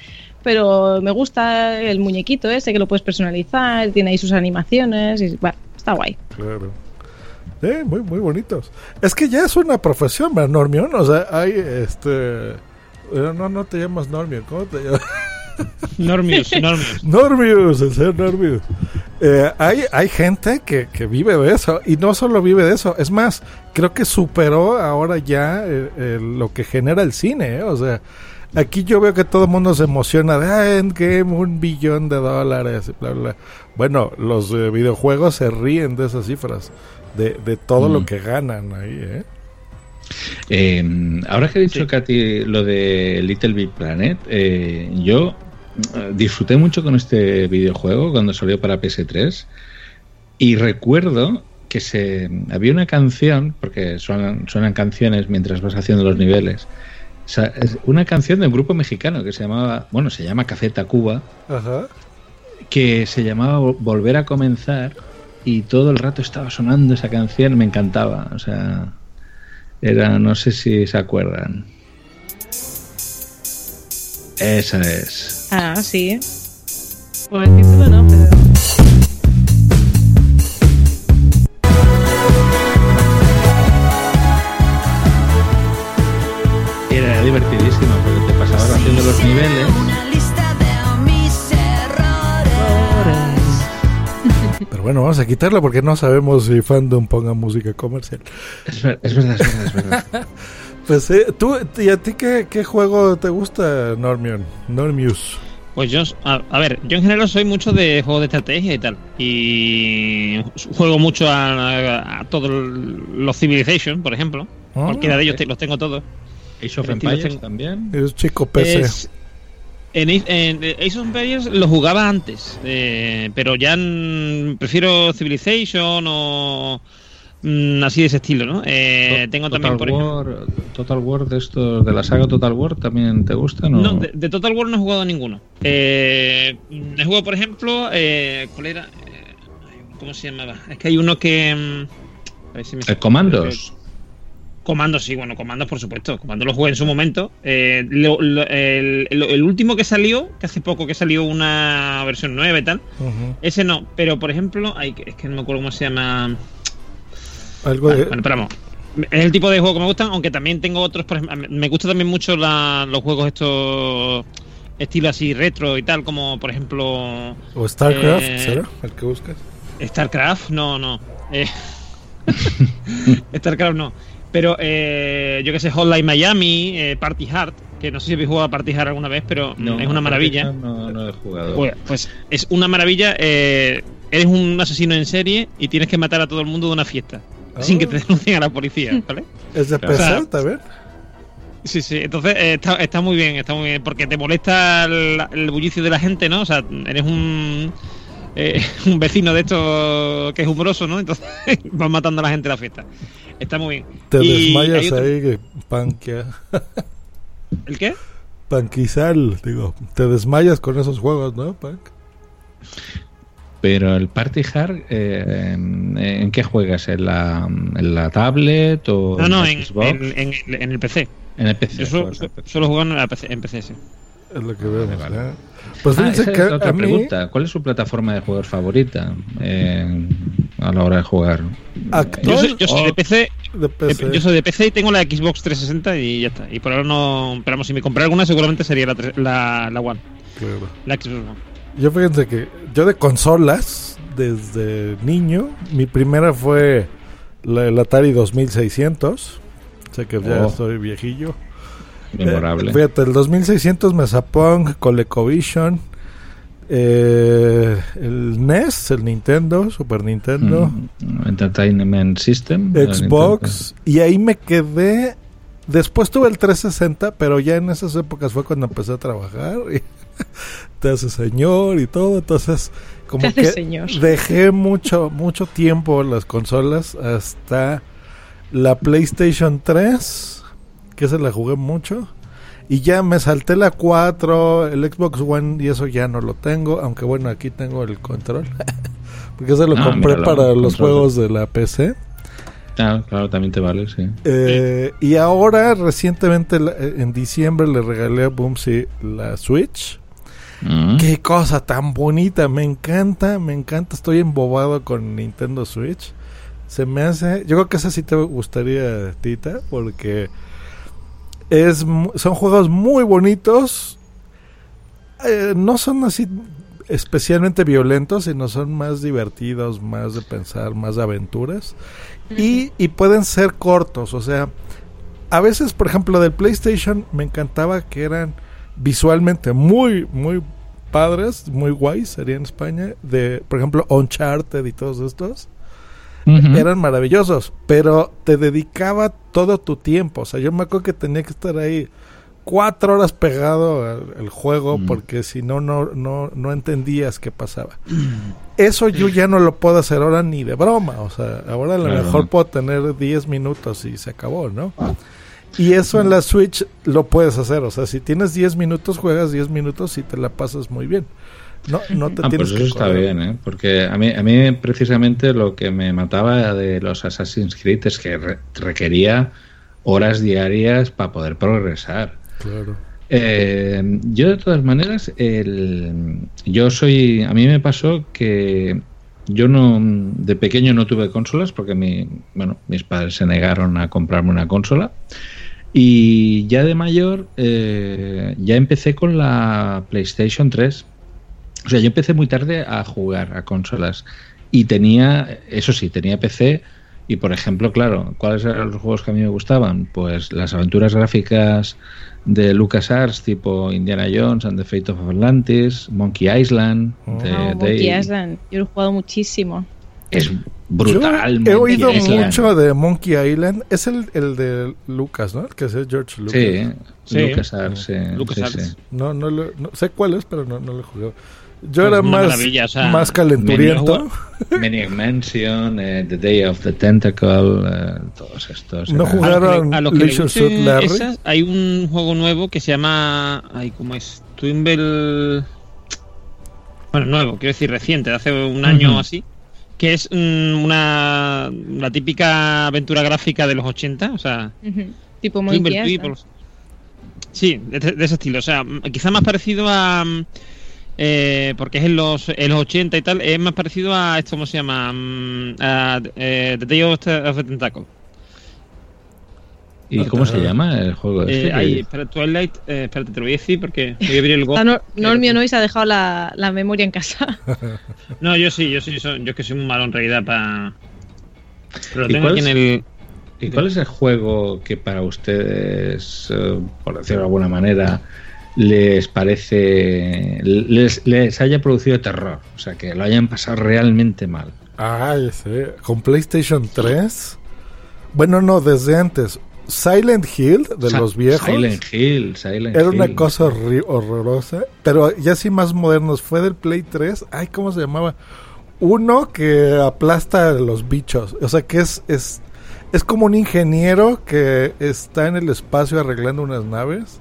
Pero me gusta el muñequito ese que lo puedes personalizar, tiene ahí sus animaciones y bueno, está guay. Claro. Eh, muy, muy bonitos. Es que ya es una profesión, ¿verdad, Normion? O sea, hay este. eh, No, no te llamas Normion, ¿cómo te llamas? Normius, Normius. Normius, el señor Normius. Eh, hay, hay gente que, que vive de eso y no solo vive de eso, es más, creo que superó ahora ya eh, eh, lo que genera el cine, ¿eh? o sea, aquí yo veo que todo el mundo se emociona de ah, Endgame, un billón de dólares, y bla, bla. Bueno, los eh, videojuegos se ríen de esas cifras, de, de todo Mm. lo que ganan ahí, ¿eh? Eh, ahora que he dicho, Katy, lo de Little Big Planet, eh, yo disfruté mucho con este videojuego cuando salió para PS3 y recuerdo que se había una canción, porque suenan, suenan canciones mientras vas haciendo los niveles, o sea, es una canción de un grupo mexicano que se llamaba, bueno, se llama Café Tacuba, Ajá. que se llamaba Vol- Volver a Comenzar y todo el rato estaba sonando esa canción, me encantaba, o sea, era, no sé si se acuerdan. Esa es. Ah, sí. Por el título no, pero... Era divertidísimo porque te pasabas haciendo los niveles. Pero bueno, vamos a quitarla porque no sabemos si Fandom ponga música comercial. Es, ver- es verdad, es verdad, es verdad. Pues, eh, ¿tú, ¿y a ti qué, qué juego te gusta, Normion? Normius. Pues yo, a, a ver, yo en general soy mucho de juegos de estrategia y tal. Y juego mucho a, a- a todos los Civilization, por ejemplo. Ah, Cualquiera de ellos te- los tengo todos. Age of Empires tengo- también. Es chico PC. Es- en, Ace- en Ace of Empires lo jugaba antes, eh, pero ya mm, prefiero Civilization o mm, así de ese estilo, ¿no? Eh, tengo Total también, por ejemplo... War, Total War de estos de la saga Total War también te gustan o No, de, de Total War no he jugado ninguno. Eh, he jugado, por ejemplo, eh, ¿cuál era? Eh, ¿Cómo se llamaba? Es que hay uno que... mm, a ver si me- el Commandos. Comandos, sí, bueno, Comandos, por supuesto. Comandos lo jugué en su momento. Eh, lo- lo- el, último que salió, que hace poco que salió una versión nueva y tal, Ujú. ese no. Pero, por ejemplo, ay, que- es que no me acuerdo cómo se llama. Algo Bueno, de... bueno, esperamos. Es el tipo de juego que me gustan, aunque también tengo otros. Por ejemplo, me gusta también mucho la- los juegos estos estilo así retro y tal, como por ejemplo. ¿O StarCraft, eh, será? ¿El que buscas? StarCraft, no, no. Eh, StarCraft no. Pero eh, yo que sé, Hotline Miami, eh, Party Hard, que no sé si habéis jugado a Party Hard alguna vez, pero No, es una maravilla. No, no he jugado. Pues, pues es una maravilla. eh, eres un asesino en serie y tienes que matar a todo el mundo de una fiesta. Sin que te denuncien a la policía, ¿vale? ¿Es de O sea? Sí, sí, entonces eh, está, está muy bien, está muy bien, porque te molesta el, el bullicio de la gente, ¿no? O sea, eres un, eh, un vecino de esto que es humoroso, ¿no? Entonces vas matando a la gente en la fiesta. Está muy bien. Te Y desmayas otro- ahí, que panquea. ¿El qué? Panquizal, digo. Te desmayas con esos juegos, ¿no, Pank? Pero el Party Hard, eh, ¿en, en qué juegas? ¿En la, en la tablet o No, no, la en, Xbox? en, en- en el PC. En el PC. Yo PC. suelo jugar en, la PC, en PC, sí. Es lo que vemos, ¿eh? Pues Ah, fíjense esa que es otra a mí... pregunta. ¿Cuál es su plataforma de juegos favorita eh, a la hora de jugar? Yo soy, yo soy de PC, de PC. Yo soy de PC y tengo la Xbox 360 y ya está. Y por ahora no. Pero vamos, si me comprara alguna, seguramente sería la, la, la One. Claro. La Xbox One. Yo fíjense que yo de consolas, desde niño, mi primera fue la, el Atari 2600. Sé que ya Oh. estoy viejillo. Memorable. Eh, fíjate, el 2600 Mesapong, ColecoVision, eh, el NES, el Nintendo, Super Nintendo, Mm, Entertainment System. Xbox, y ahí me quedé. Después tuve el 360, pero ya en esas épocas fue cuando empecé a trabajar. Y te hace señor y todo, entonces como que señor. dejé mucho mucho tiempo las consolas hasta la PlayStation 3, que se la jugué mucho. Y ya me salté la 4, el Xbox One y eso ya no lo tengo, aunque bueno, aquí tengo el control. Porque se lo Ah, compré míralo, para los control. juegos de la PC. Ah, claro, también te vale, sí. Eh, y ahora, recientemente, eh, en diciembre, le regalé a Boomsy la Switch. Mm. Qué cosa tan bonita, me encanta, me encanta. Estoy embobado con Nintendo Switch. Se me hace. Yo creo que esa sí te gustaría, Tita, porque es son juegos muy bonitos. Eh, no son así especialmente violentos, sino son más divertidos, más de pensar, más de aventuras. Y, y pueden ser cortos, o sea, a veces, por ejemplo, del PlayStation me encantaba que eran visualmente muy, muy padres, muy guays, sería en España, de, por ejemplo, Uncharted y todos estos. Eran maravillosos, pero te dedicaba todo tu tiempo. O sea, yo me acuerdo que tenía que estar ahí cuatro horas pegado al, al juego porque si no, no, no, no entendías qué pasaba. Eso yo ya no lo puedo hacer ahora ni de broma. O sea, ahora a lo Claro. mejor puedo tener 10 minutos y se acabó, ¿no? Y eso en la Switch lo puedes hacer. O sea, si tienes 10 minutos, juegas 10 minutos y te la pasas muy bien. No, no te Ah, tienes pues que eso está correr. bien, ¿eh? Porque a mí, a mí precisamente lo que me mataba de los Assassin's Creed es que re- requería horas diarias para poder progresar. Claro. Eh, yo de todas maneras, el, yo soy, a mí me pasó que yo no, de pequeño no tuve consolas porque mi, bueno, mis padres se negaron a comprarme una consola. Y ya de mayor, eh, ya empecé con la PlayStation 3. O sea, yo empecé muy tarde a jugar a consolas. Y tenía, eso sí, tenía PC. Y por ejemplo, claro, ¿cuáles eran los juegos que a mí me gustaban? Pues las aventuras gráficas de LucasArts, tipo Indiana Jones and the Fate of Atlantis, Monkey Island. de- No, de- Ah, Monkey Island. Yo lo he jugado muchísimo. Es brutal. Yo he oído Island. mucho de Monkey Island. Es el, el de Lucas, ¿no? El que es George Lucas. Sí, Sí. LucasArts, sí, LucasArts. sí, sí. No, no, lo- no sé cuál es, pero no, no lo he jugado. Yo Pues era más, o sea, más calenturiento. Maniac Mansion, eh, The Day of the Tentacle, eh, todos estos. No eran- jugaron A los que le Leisure guste Suit Larry. esas, hay un juego nuevo que se llama. Ay, ¿cómo es? Twimble. Bueno, nuevo, quiero decir reciente, de hace un año o así. Que es mm, una. La típica aventura gráfica de los 80, o sea. Tipo. Island. Sí, de, de ese estilo. O sea, quizá más parecido a. mm, eh, porque es en los, en los 80 y tal, es más parecido a esto, ¿cómo se llama? Mm, a eh, The Day of the Tentacle. ¿Y cómo se llama el juego este? Eh, ahí, espera, Twilight, eh, espérate, te lo voy a decir porque voy a abrir el Go. Nor- Normio no y se ha dejado la, la memoria en casa. No, yo sí, yo sí, soy- yo es que soy muy malo en realidad para. Pero lo ¿Y tengo aquí en el. ¿Y cuál es el juego que para ustedes, eh, por decirlo de alguna manera, les parece, les, les haya producido terror? O sea, que lo hayan pasado realmente mal. Ay, sí. Con PlayStation 3. Bueno, no, desde antes. Silent Hill, de Sa- los viejos. Silent Hill, Silent Era una Hill. cosa horrorosa. Pero ya sí más modernos. Fue del Play 3. Ay, ¿cómo se llamaba? Uno que aplasta a los bichos. O sea, que es, es, es como un ingeniero que está en el espacio arreglando unas naves.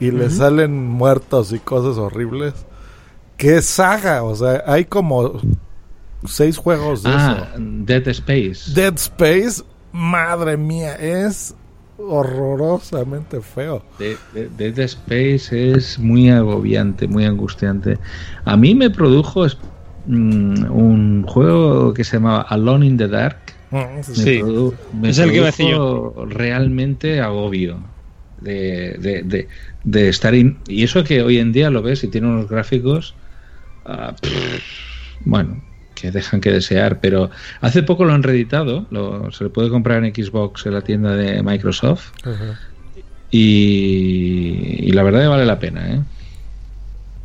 Y le salen muertos y cosas horribles. Que saga. O sea, hay como seis juegos de Ah, eso. Dead Space. Dead Space, madre mía, es horrorosamente feo. De- de- Dead Space es muy agobiante, muy angustiante. A mí me produjo mm, un juego que se llamaba Alone in the Dark. Me Sí. produ- me Es el que produjo realmente agobio de, de- de- de estar in- y eso que hoy en día lo ves y tiene unos gráficos ah, pff, bueno que dejan que desear pero hace poco lo han reeditado lo- se le puede comprar en Xbox en la tienda de Microsoft y, y la verdad que vale la pena ¿eh?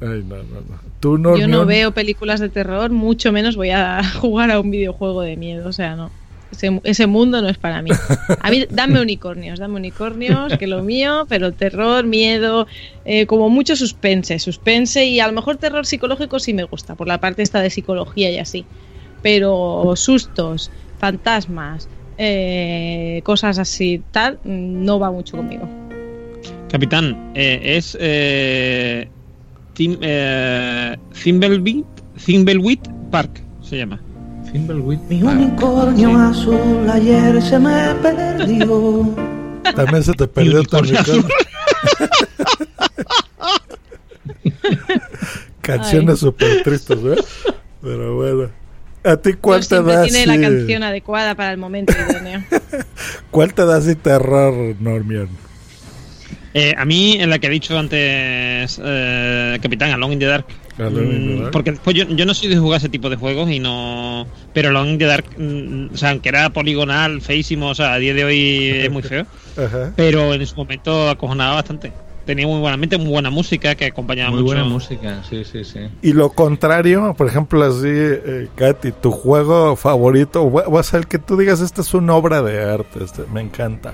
Ay, no, no, no. Tú, Yo no veo películas de terror, mucho menos voy a jugar a un videojuego de miedo. O sea, no. Ese, mundo no es para mí. A mí, dame unicornios, dame unicornios, que lo mío, pero terror, miedo, eh, como mucho suspense, suspense y a lo mejor terror psicológico sí me gusta, por la parte esta de psicología y así. Pero sustos, fantasmas, eh, cosas así, tal, no va mucho conmigo. Capitán, eh, es. Eh, Tim, eh, Park se llama. Thimbleweed Mi unicornio azul ayer se me perdió. También se te perdió tu unicornio. Canciones súper tristes, ¿eh? Pero bueno. ¿A ti cuál No te da tiene la canción adecuada para el momento idóneo. ¿Cuál te da así terror, Normion? Eh, a mí, en la que he dicho antes, eh, Capitán, Alone in the Dark. Mm. Porque después yo, yo no soy de jugar ese tipo de juegos y no. Pero in the Dark, mm, o sea, aunque era poligonal, feísimo, o sea, a día de hoy es muy feo. Ajá. Pero en su momento acojonaba bastante. Tenía muy buena mente, muy buena música que acompañaba muy mucho. buena música sí sí sí Y lo contrario, por ejemplo, así, eh, Katy, tu juego favorito, o o sea, el que tú digas, esta es una obra de arte, este, me encanta.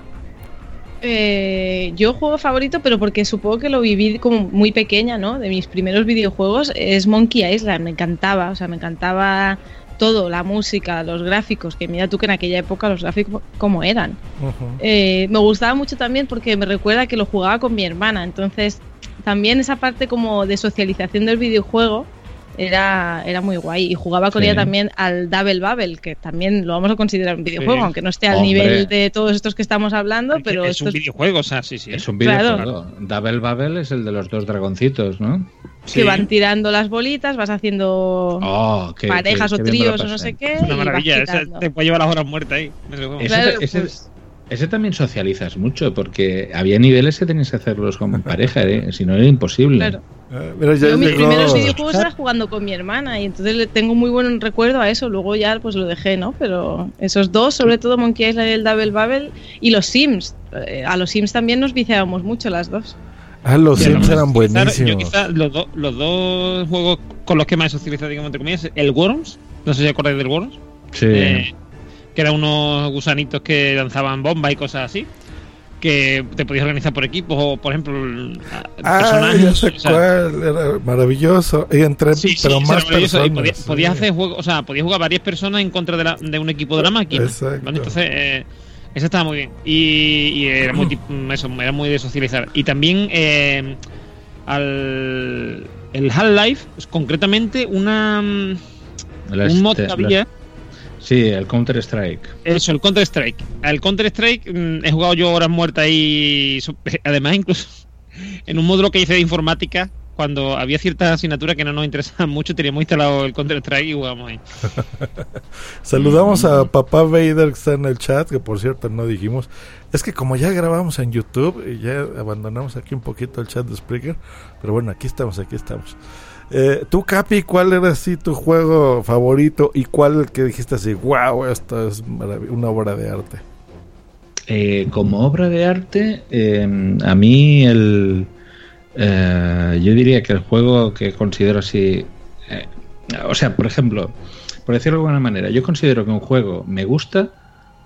Eh, yo juego favorito, pero porque supongo que lo viví como muy pequeña, ¿no? De mis primeros videojuegos es Monkey Island, me encantaba, o sea, me encantaba todo, la música, los gráficos, que mira tú que en aquella época los gráficos como eran. Eh, me gustaba mucho también porque me recuerda que lo jugaba con mi hermana, entonces también esa parte como de socialización del videojuego era, era muy guay y jugaba con Sí. ella también al Double Bubble, que también lo vamos a considerar un videojuego, Sí. aunque no esté al Hombre. nivel de todos estos que estamos hablando, pero es un es- videojuego, o sea, sí, sí. es un Claro. videojuego Double Bubble es el de los dos dragoncitos ¿no? que van tirando las bolitas, vas haciendo Oh, qué- parejas qué- o qué tríos o no sé qué. Es una y vas maravilla, te puede llevar las horas muertas ahí. Ese Claro, ese- pues- Ese también socializas mucho, porque había niveles que tenías que hacerlos con pareja, ¿eh? si no era imposible. Claro. Eh, Yo mis primeros videojuegos era jugando con mi hermana y entonces le tengo muy buen recuerdo a eso. Luego ya pues lo dejé, ¿no? Pero esos dos, sobre todo Monkey Island y el Double Bubble y los Sims. Eh, A los Sims también nos viciábamos mucho las dos. Ah, los Sí, Sims eran Yo buenísimos. quizá los, do- los dos juegos con los que más he socializado, digamos, entre comillas, el Worms, no sé si acordáis del Worms, Sí. eh, que eran unos gusanitos que lanzaban bombas y cosas así, que te podías organizar por equipos o, por ejemplo, el- Ah, personajes. ya sé o sea, cuál, era maravilloso. Y entre, Sí, pero más maravilloso, y personas. podías, sí. podías hacer juegos, o sea, podías jugar varias personas en contra de, la- de un equipo de la máquina. Exacto. ¿vale? Entonces, eh, eso estaba muy bien. Y, y era muy eso, era muy de socializar. Y también eh, al el Half-Life, pues, concretamente una mm, un mod te- que había. Sí, el Counter Strike. Eso, el Counter Strike. Al Counter Strike mm, he jugado yo horas muertas y además incluso en un módulo que hice de informática, cuando había ciertas asignaturas que no nos interesaban mucho, teníamos instalado el Counter Strike y jugábamos ahí. Saludamos a papá Vader que está en el chat, que por cierto no dijimos. Es que como ya grabamos en YouTube y ya abandonamos aquí un poquito el chat de Spreaker, pero bueno, aquí estamos, aquí estamos. Eh, tú, Capi, ¿cuál era así tu juego favorito y cuál el que dijiste así, wow, esto es una obra de arte? Eh, como obra de arte, eh, a mí el, eh, yo diría que el juego que considero así, eh, o sea, por ejemplo, por decirlo de alguna manera, yo considero que un juego me gusta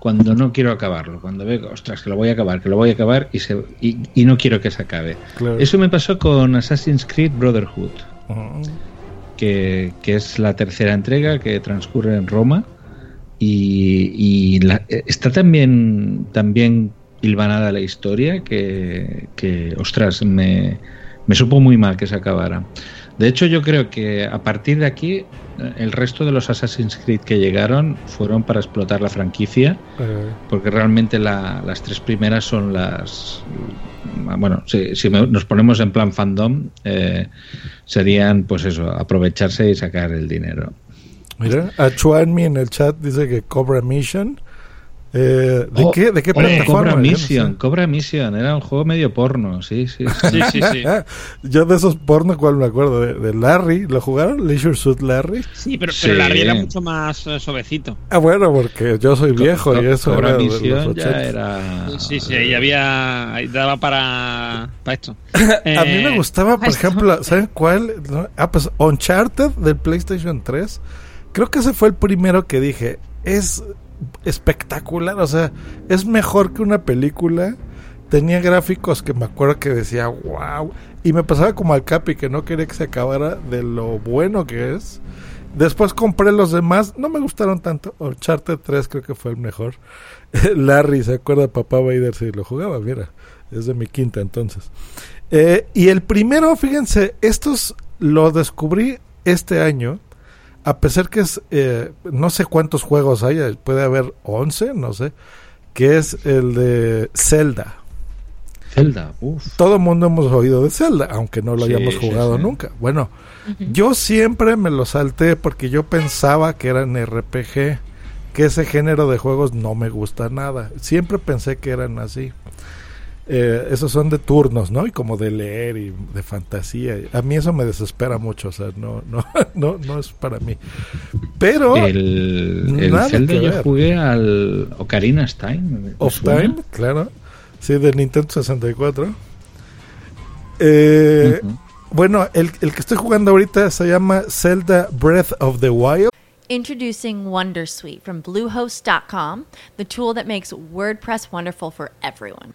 cuando no quiero acabarlo, cuando veo, ostras, que lo voy a acabar, que lo voy a acabar y, se, y, y no quiero que se acabe. Claro. Eso me pasó con Assassin's Creed Brotherhood, Que, que es la tercera entrega que transcurre en Roma y, está también también hilvanada la historia que, que, ostras, me, me supo muy mal que se acabara. De hecho, yo creo que a partir de aquí, eh, el resto de los Assassin's Creed que llegaron fueron para explotar la franquicia, Eh, porque realmente la- las tres primeras son las. Bueno, si, si me- nos ponemos en plan fandom, eh, serían, pues eso, aprovecharse y sacar el dinero. Mira, a Chuanmi en el chat dice que Cobra Mission. Eh, ¿De Oh, qué, de qué plataforma? Cobra Mission, sé. Cobra Mission, era un juego medio porno, sí, sí. Yo de esos porno, ¿cuál me acuerdo? De, de Larry, ¿lo jugaron? Leisure Suit Larry. Sí, pero, Sí. pero la era mucho más eh, suavecito. Ah, bueno, porque yo soy viejo y eso Cobra era de Mission ya 80. era. Sí, sí, ahí había. Ahí daba para, para esto. A mí me Eh, gustaba, por ejemplo, ¿saben cuál? Ah, pues Uncharted del PlayStation 3. Creo que ese fue el primero que dije. Es espectacular, o sea, es mejor que una película. Tenía gráficos que me acuerdo que decía, wow. Y me pasaba como al Capi, que no quería que se acabara de lo bueno que es. Después compré los demás, no me gustaron tanto. Uncharted 3 creo que fue el mejor. Larry, ¿se acuerda? Papá Vader si lo jugaba, mira. Es de mi quinta entonces. Eh, y el primero, fíjense, estos lo descubrí este año. A pesar que es, eh, no sé cuántos juegos hay, puede haber 11, no sé. Que es el de Zelda. Zelda, uff. Todo el mundo hemos oído de Zelda, aunque no lo Sí, hayamos jugado sí. nunca. Bueno, yo siempre me lo salté porque yo pensaba que eran RPG, que ese género de juegos no me gusta nada. Siempre pensé que eran así. Eh, esos son de turnos, ¿no? Y como de leer y de fantasía. A mí eso me desespera mucho, o sea, no, no, no, no es para mí. Pero El, el Zelda que yo jugué al Ocarina of Time. ¿me Of suena? Time, claro. Sí, de Nintendo 64. Eh, Ujú. Bueno, el, el que estoy jugando ahorita se llama Zelda Breath of the Wild. Introducing Wondersuite from Bluehost.com, the tool that makes WordPress wonderful for everyone.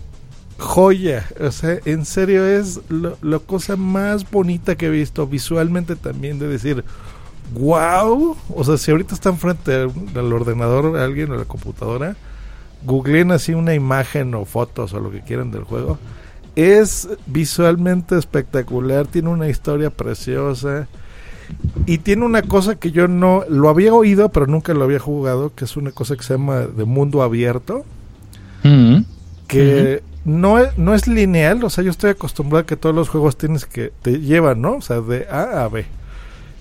joya. O sea, en serio es lo, la cosa más bonita que he visto visualmente también de decir, wow. O sea, si ahorita están frente al, al ordenador alguien o a la computadora, googleen así una imagen o fotos o lo que quieran del juego. Es visualmente espectacular, tiene una historia preciosa. Y tiene una cosa que yo no lo había oído, pero nunca lo había jugado, que es una cosa que se llama de mundo abierto, Mm. que no, es, no es lineal, o sea, yo estoy acostumbrado a que todos los juegos tienes que te llevan, ¿no? O sea, de A a B.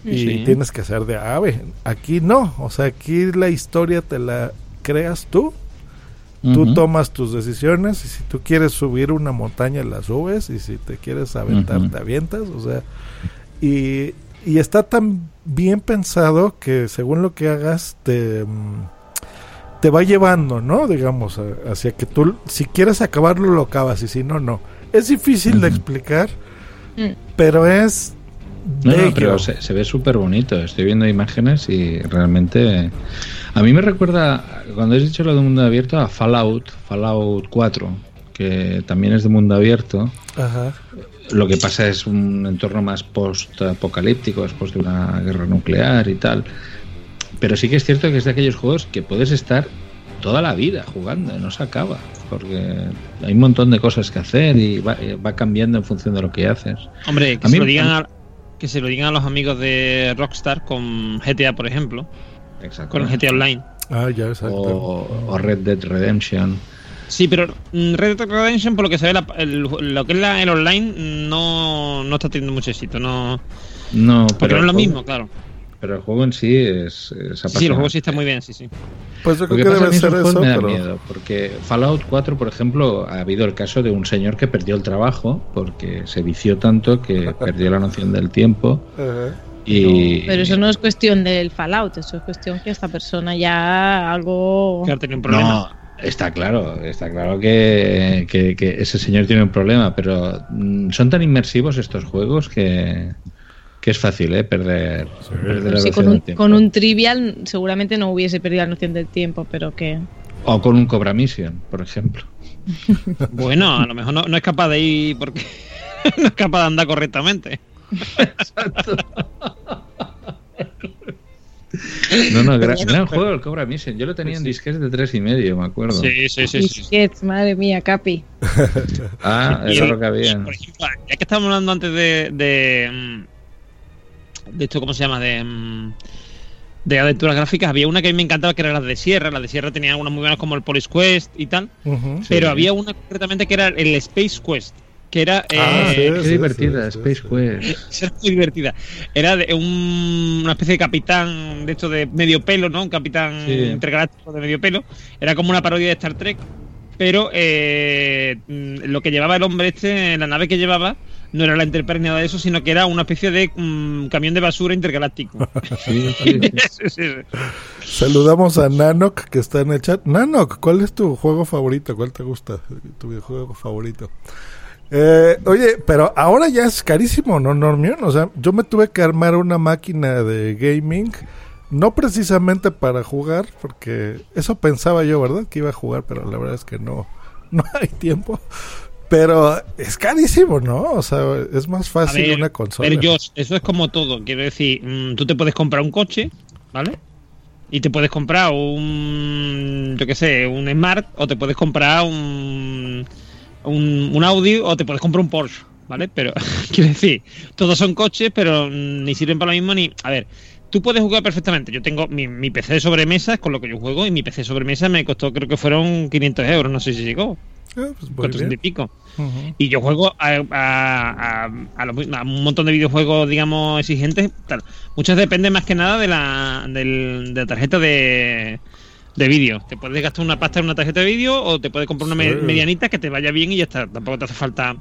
Y Sí. tienes que hacer de A a B. Aquí no, o sea, aquí la historia te la creas tú. Tú tomas tus decisiones y si tú quieres subir una montaña la subes y si te quieres aventar te avientas, o sea, y, y está tan bien pensado que según lo que hagas te, mm, te va llevando, ¿no? Digamos, a- hacia que tú, si quieres acabarlo, lo acabas y si no, no. Es difícil de explicar, Mm. pero es... No, pero se, se ve súper bonito. Estoy viendo imágenes y realmente. A mí me recuerda, cuando has dicho lo de mundo abierto, a Fallout, Fallout 4, que también es de mundo abierto. Ajá. Lo que pasa es un entorno más post-apocalíptico, después de una guerra nuclear y tal. Pero sí que es cierto que es de aquellos juegos que puedes estar toda la vida jugando, no se acaba. Porque hay un montón de cosas que hacer y va, eh, va cambiando en función de lo que haces. Hombre, que A se, mí- lo digan a, que se lo digan a los amigos de Rockstar con GTA, por ejemplo. Con el GTA Online. Ah, ya, exacto. O, o Red Dead Redemption. Sí, pero Red Dead Redemption, por lo que se ve, la- el- lo que es la- el online, no, no está teniendo mucho éxito. No, No, porque pero no es lo mismo, claro. Pero el juego en sí es, es Sí, el apasionante. juego sí está muy bien, sí, sí. Pues yo que creo que a debe ser eso, me da pero... miedo, porque Fallout 4, por ejemplo, ha habido el caso de un señor que perdió el trabajo porque se vició tanto que perdió la noción del tiempo y Pero eso no es cuestión del Fallout, eso es cuestión que esta persona ya algo... Que ha tenido un problema. no, está claro, está claro que, que- que ese señor tiene un problema, pero mm, son tan inmersivos estos juegos que, que es fácil, ¿eh? Perder, perder la Sí, con, un, tiempo. con un trivial seguramente no hubiese perdido la noción del tiempo, pero que... O con un Cobra Mission, por ejemplo. Bueno, a lo mejor no, no es capaz de ir porque no es capaz de andar correctamente. No, no, gran, gran juego el Cobra Mission. Yo lo tenía en disquetes de tres y medio, me acuerdo. Sí, sí, sí. sí. Disquets, madre mía, Capi. Ah, eso es lo que había. Por ejemplo, ya que estábamos hablando antes de, de, de esto, ¿cómo se llama? De, mm, de aventuras gráficas, había una que a mí me encantaba que era las de Sierra. Las de Sierra tenían algunas muy buenas como el Police Quest y tal. Pero Sí. había una concretamente que era el Space Quest. Que era. Ah, eh, sí, Qué sí, divertida, sí, Space sí. Quest. Era muy divertida. Era de un- una especie de capitán de esto de medio pelo, ¿no? Un capitán Sí. intergaláctico de medio pelo. Era como una parodia de Star Trek. Pero eh, mm, lo que llevaba el hombre este, la nave que llevaba, no era la Enterprise ni nada de eso, sino que era una especie de mm, camión de basura intergaláctico. Sí, sí, sí. Sí, sí, sí. Saludamos a Nanok que está en el chat. Nanok, ¿cuál es tu juego favorito? ¿Cuál te gusta? Tu videojuego favorito. Eh, oye, pero ahora ya es carísimo, ¿no, Normion? O sea, yo me tuve que armar una máquina de gaming, no precisamente para jugar, porque eso pensaba yo, ¿verdad? Que iba a jugar, pero la verdad es que no, no hay tiempo. Pero es carísimo, ¿no? O sea, es más fácil ver, una consola. ver, Josh, eso es como todo. Quiero decir, mm, tú te puedes comprar un coche, ¿vale? Y te puedes comprar un, yo qué sé, un Smart o te puedes comprar un, un, un Audi o te puedes comprar un Porsche, ¿vale? Pero, quiero decir, todos son coches, pero mm, ni sirven para lo mismo ni... A ver, tú puedes jugar perfectamente. Yo tengo mi, mi PC de sobremesa, es con lo que yo juego, y mi PC de sobremesa me costó, creo que fueron 500 euros, no sé si llegó. Ah, pues muy 400 y bien. Y yo juego a, a- a- lo- a un montón de videojuegos, digamos, exigentes. Tal. Muchas dependen más que nada de la, del- de la tarjeta de, de vídeo. Te puedes gastar una pasta en una tarjeta de vídeo o te puedes comprar una Sí. medianita que te vaya bien y ya está. Tampoco te hace falta.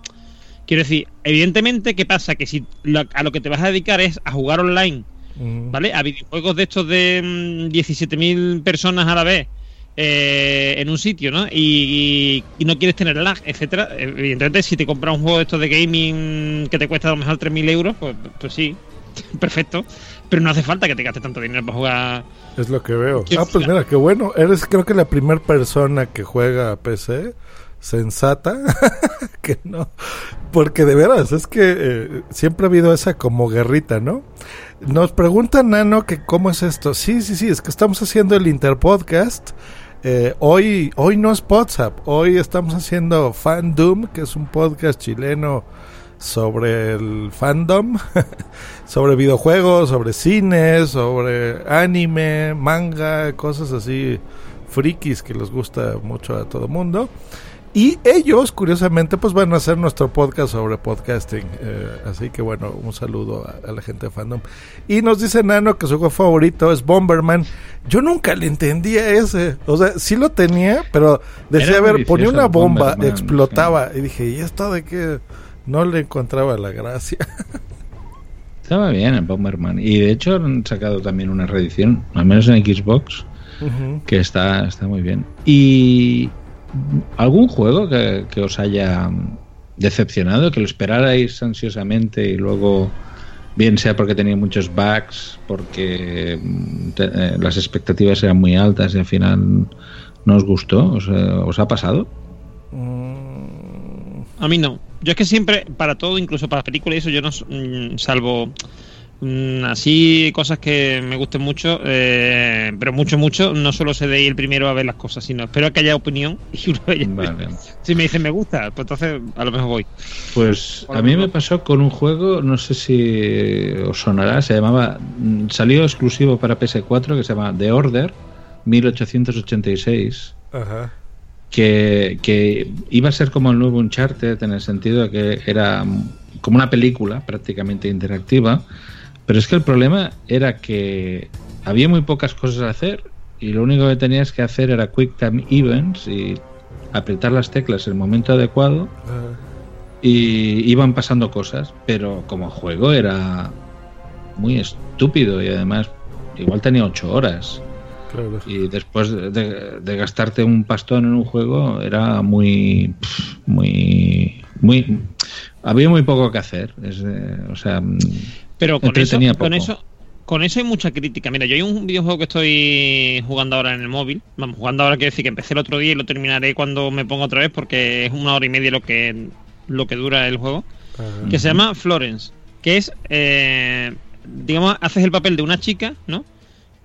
Quiero decir, evidentemente, ¿qué pasa? Que si lo- a lo que te vas a dedicar es a jugar online. ¿vale? A videojuegos de estos de mm, 17.000 personas a la vez eh, en un sitio, ¿no? Y, y no quieres tener lag, etcétera. Evidentemente, si te compras un juego de estos de gaming que te cuesta a lo mejor 3.000 euros, pues, pues sí, perfecto. Pero no hace falta que te gastes tanto dinero para jugar. Es lo que veo. ¿Quién Ah, pues mira, qué bueno. Eres creo que la primera persona que juega a PC sensata que no. Porque de veras, es que eh, siempre ha habido esa como guerrita, ¿no? Nos pregunta Nano que cómo es esto. Sí, sí, sí, es que estamos haciendo el Interpodcast. Eh, hoy, hoy no es WhatsApp, hoy estamos haciendo Fandom, que es un podcast chileno sobre el fandom, sobre videojuegos, sobre cine, sobre anime, manga, cosas así frikis que les gusta mucho a todo mundo. Y ellos, curiosamente, pues van a hacer nuestro podcast sobre podcasting. Eh, así que bueno, un saludo a, a la gente de fandom. Y nos dice Nano que su juego favorito es Bomberman. Yo nunca le entendía ese. O sea, sí lo tenía, pero decía, a ver, ponía una bomba, Bomberman, explotaba. Y dije, ¿y esto de qué? No le encontraba la gracia. Estaba bien el Bomberman. Y de hecho han sacado también una reedición, al menos en Xbox, que está, está muy bien. ¿Y algún juego que, que os haya decepcionado, que lo esperarais ansiosamente y luego, bien sea porque tenía muchos bugs, porque mm, te- eh, las expectativas eran muy altas y al final no os gustó? ¿Os, eh, os ha pasado? A mí no. Yo es que siempre, para todo, incluso para películas y eso, yo no, mm, salvo mm, así cosas que me gusten mucho, eh, pero mucho, mucho, no solo sé de ir primero a ver las cosas, sino espero que haya opinión y una vez Vale. si me dicen me gusta, pues entonces a lo mejor voy. Pues a mí me pasó con un juego, no sé si os sonará, se llamaba, mm, salió exclusivo para PS4 que se llama The Order 1886, Ajá. que, que iba a ser como el nuevo Uncharted en el sentido de que era mm, como una película prácticamente interactiva, pero es que el problema era que había muy pocas cosas a hacer y lo único que tenías que hacer era Quick Time Events y apretar las teclas en el momento adecuado y iban pasando cosas, pero como juego era muy estúpido y además igual tenía ocho horas. Claro. Y después de, gastarte un pastón en un juego era muy, muy, muy, había muy poco que hacer. Es, eh, o sea, mm, Pero con eso, con eso, con eso hay mucha crítica. Mira, yo hay un videojuego que estoy jugando ahora en el móvil. Vamos, jugando ahora quiero decir que empecé el otro día y lo terminaré cuando me ponga otra vez porque es una hora y media lo que lo que dura el juego. Ajá. Que se llama Florence. Que es, eh, digamos, haces el papel de una chica, ¿no?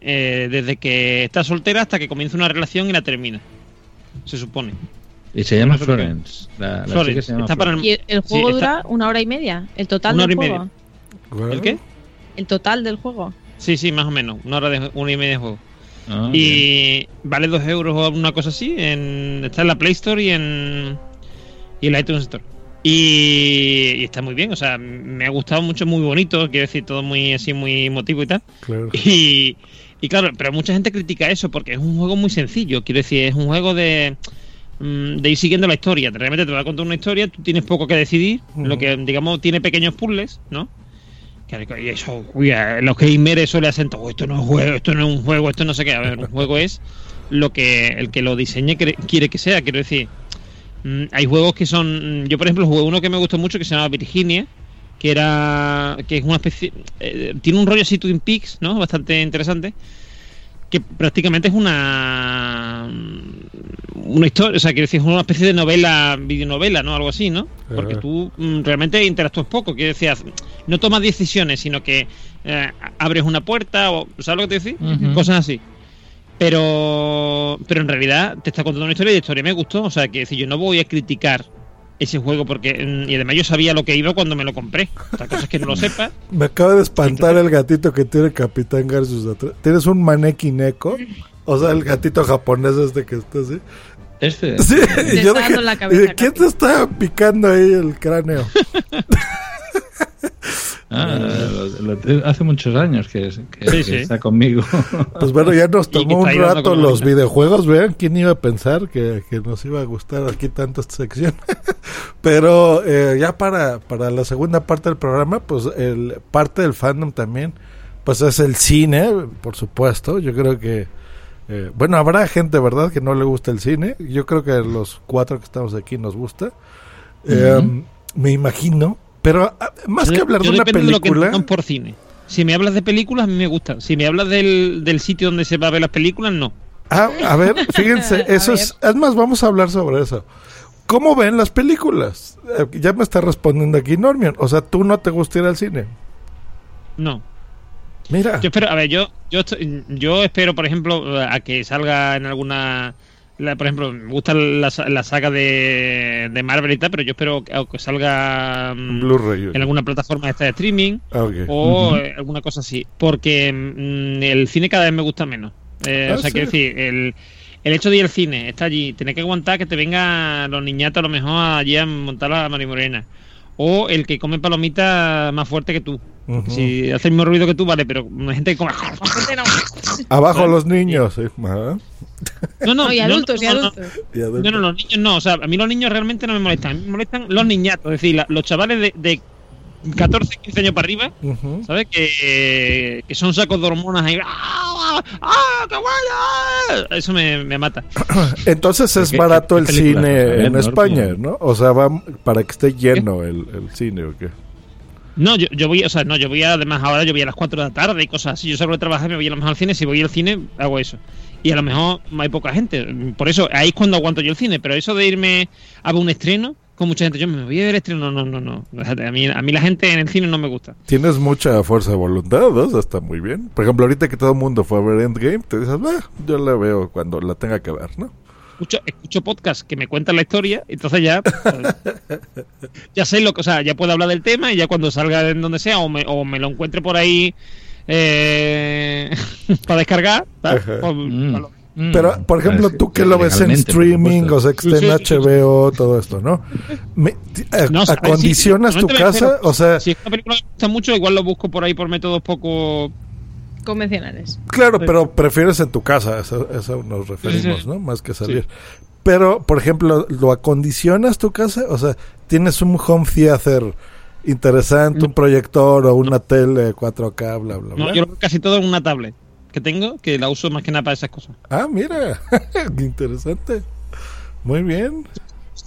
Eh, desde que está soltera hasta que comienza una relación y la termina. Se supone. Y se llama. Florence. La, la Florence, chica se llama está para el- Y el, el juego Sí, está- dura una hora y media. El total Una del hora y juego. ¿El qué? El total del juego. Sí, sí, más o menos. Una hora de una y media de juego. Ah, bien. y vale dos euros o una cosa así. En, está en la Play Store y en, y en la iTunes Store. Y, y está muy bien, o sea, me ha gustado mucho, muy bonito, quiero decir, todo muy así, muy emotivo y tal. Claro. Y, y claro, pero mucha gente critica eso porque es un juego muy sencillo, quiero decir, es un juego de, mm, de ir siguiendo la historia. Realmente te va a contar una historia, tú tienes poco que decidir, lo que digamos tiene pequeños puzzles, ¿no? Y eso, uy, a los gamers eso le hacen esto no es juego, esto no es un juego, esto no sé qué. A ver, un juego es lo que el que lo diseñe quiere que sea, quiero decir. mm, hay juegos que son. Yo, por ejemplo, jugué uno que me gustó mucho que se llama Virginia, que era. que es una especie. eh, tiene un rollo así Twin Peaks, ¿no? Bastante interesante. Que prácticamente es una. Una historia, o sea, quiero decir, es una especie de novela, videonovela, ¿no? Algo así, ¿no? Porque tú mm, realmente interactúas poco, quiero decir, no tomas decisiones, sino que eh, abres una puerta o. ¿Sabes lo que te? Ujú. Cosas así. Pero pero en realidad te está contando una historia y la historia me gustó. O sea, que decir, yo no voy a criticar ese juego porque mm, y además yo sabía lo que iba cuando me lo compré. Otra cosa es que no lo sepa. Me acaba de espantar el gatito que tiene Capitán Garcius atrás. ¿Tienes un maneki neko? O sea, el gatito japonés este que está así. Este. Sí, yo dije, la cabeza ¿y ¿quién te está picando ahí el cráneo? Ah, lo- lo- hace muchos años que, que- Sí, que sí. está conmigo. Pues bueno, ya nos tomó un rato los vida. videojuegos. Vean, ¿quién iba a pensar que, que nos iba a gustar aquí tanto esta sección? Pero eh, ya para, para la segunda parte del programa, pues el parte del fandom también, pues es el cine, por supuesto. Yo creo que, eh, bueno, habrá gente, ¿verdad?, que no le gusta el cine. Yo creo que los cuatro que estamos aquí nos gusta. Eh, Ujú. Me imagino. Pero ah, más que hablar de una depende de lo que película... por cine. Si me hablas de películas, a mí me gustan. Si me hablas del, del sitio donde se va a ver las películas, no. Ah, a ver, fíjense, eso es, es más, vamos a hablar sobre eso. ¿Cómo ven las películas? Eh, ya me está respondiendo aquí Normion. O sea, ¿tú no te gusta ir al cine? No. Mira. Yo espero, a ver, yo, yo, yo espero, por ejemplo, a que salga en alguna. La- por ejemplo, me gusta la, sa- la saga de, de Marvel y tal, pero yo espero que, que salga mm, en alguna plataforma esta de streaming Ah, o eh, alguna cosa así. Porque mm, el cine cada vez me gusta menos. Eh, Ah, o sea, sí. quiero decir, el, el hecho de ir al cine, está allí, tener que aguantar que te vengan los niñatos a lo mejor allí a montar la marimorena. O el que come palomitas más fuerte que tú. Si hace el mismo ruido que tú, vale, pero hay gente que come. Abajo los niños. sí. Ajá. No, no, No, y adultos, y no, no, adultos. Y adultos. No, no, los niños no. O sea, a mí los niños realmente no me molestan. A mí me molestan los niñatos. Es decir, la- los chavales de, de 14, 15 años para arriba. ¿sabes? Que, que son sacos de hormonas ahí. ¡Ah, ah, qué bueno! Eso me, me mata. Entonces es ¿Qué- barato el cine en? España, ¿no? O sea, va para que esté lleno el, el cine o qué. No, yo, yo voy, o sea, no, yo voy a- además ahora yo voy a las 4 de la tarde y cosas así. Yo salgo de trabajar me voy a lo mejor al cine. Si voy al cine, hago eso. Y a lo mejor hay poca gente. Por eso, ahí es cuando aguanto yo el cine. Pero eso de irme a un estreno, con mucha gente, yo me voy a ver el estreno. No, no, no. no. A mí, a mí la gente en el cine no me gusta. Tienes mucha fuerza de voluntad, ¿no? Eso está muy bien. Por ejemplo, ahorita que todo el mundo fue a ver Endgame, te dices, "Bah, yo la veo cuando la tenga que ver, ¿no? Escucho, escucho podcasts que me cuentan la historia, entonces ya pues, ya sé lo que, o sea, ya puedo hablar del tema y ya cuando salga en donde sea o me, o me lo encuentre por ahí eh, para descargar. Pues, Mm. Mm, Pero, por ejemplo, tú que lo ves en streaming, o sea, que está en sí, sí. HBO, todo esto, ¿no? Me- eh, No, o sea, a ver, ¿Acondicionas sí, tu casa? O sea, Si es una película que me gusta mucho, igual lo busco por ahí por métodos poco. Convencionales. claro, pero prefieres en tu casa, eso, eso nos referimos. ¿no? Más que salir. Pero, por ejemplo, ¿lo acondicionas tu casa? O sea, ¿tienes un home theater interesante, un proyector o una tele 4K, bla, bla, No, bla? yo casi todo en una tablet que tengo, que la uso más que nada para esas cosas. Ah, mira, interesante. Muy bien.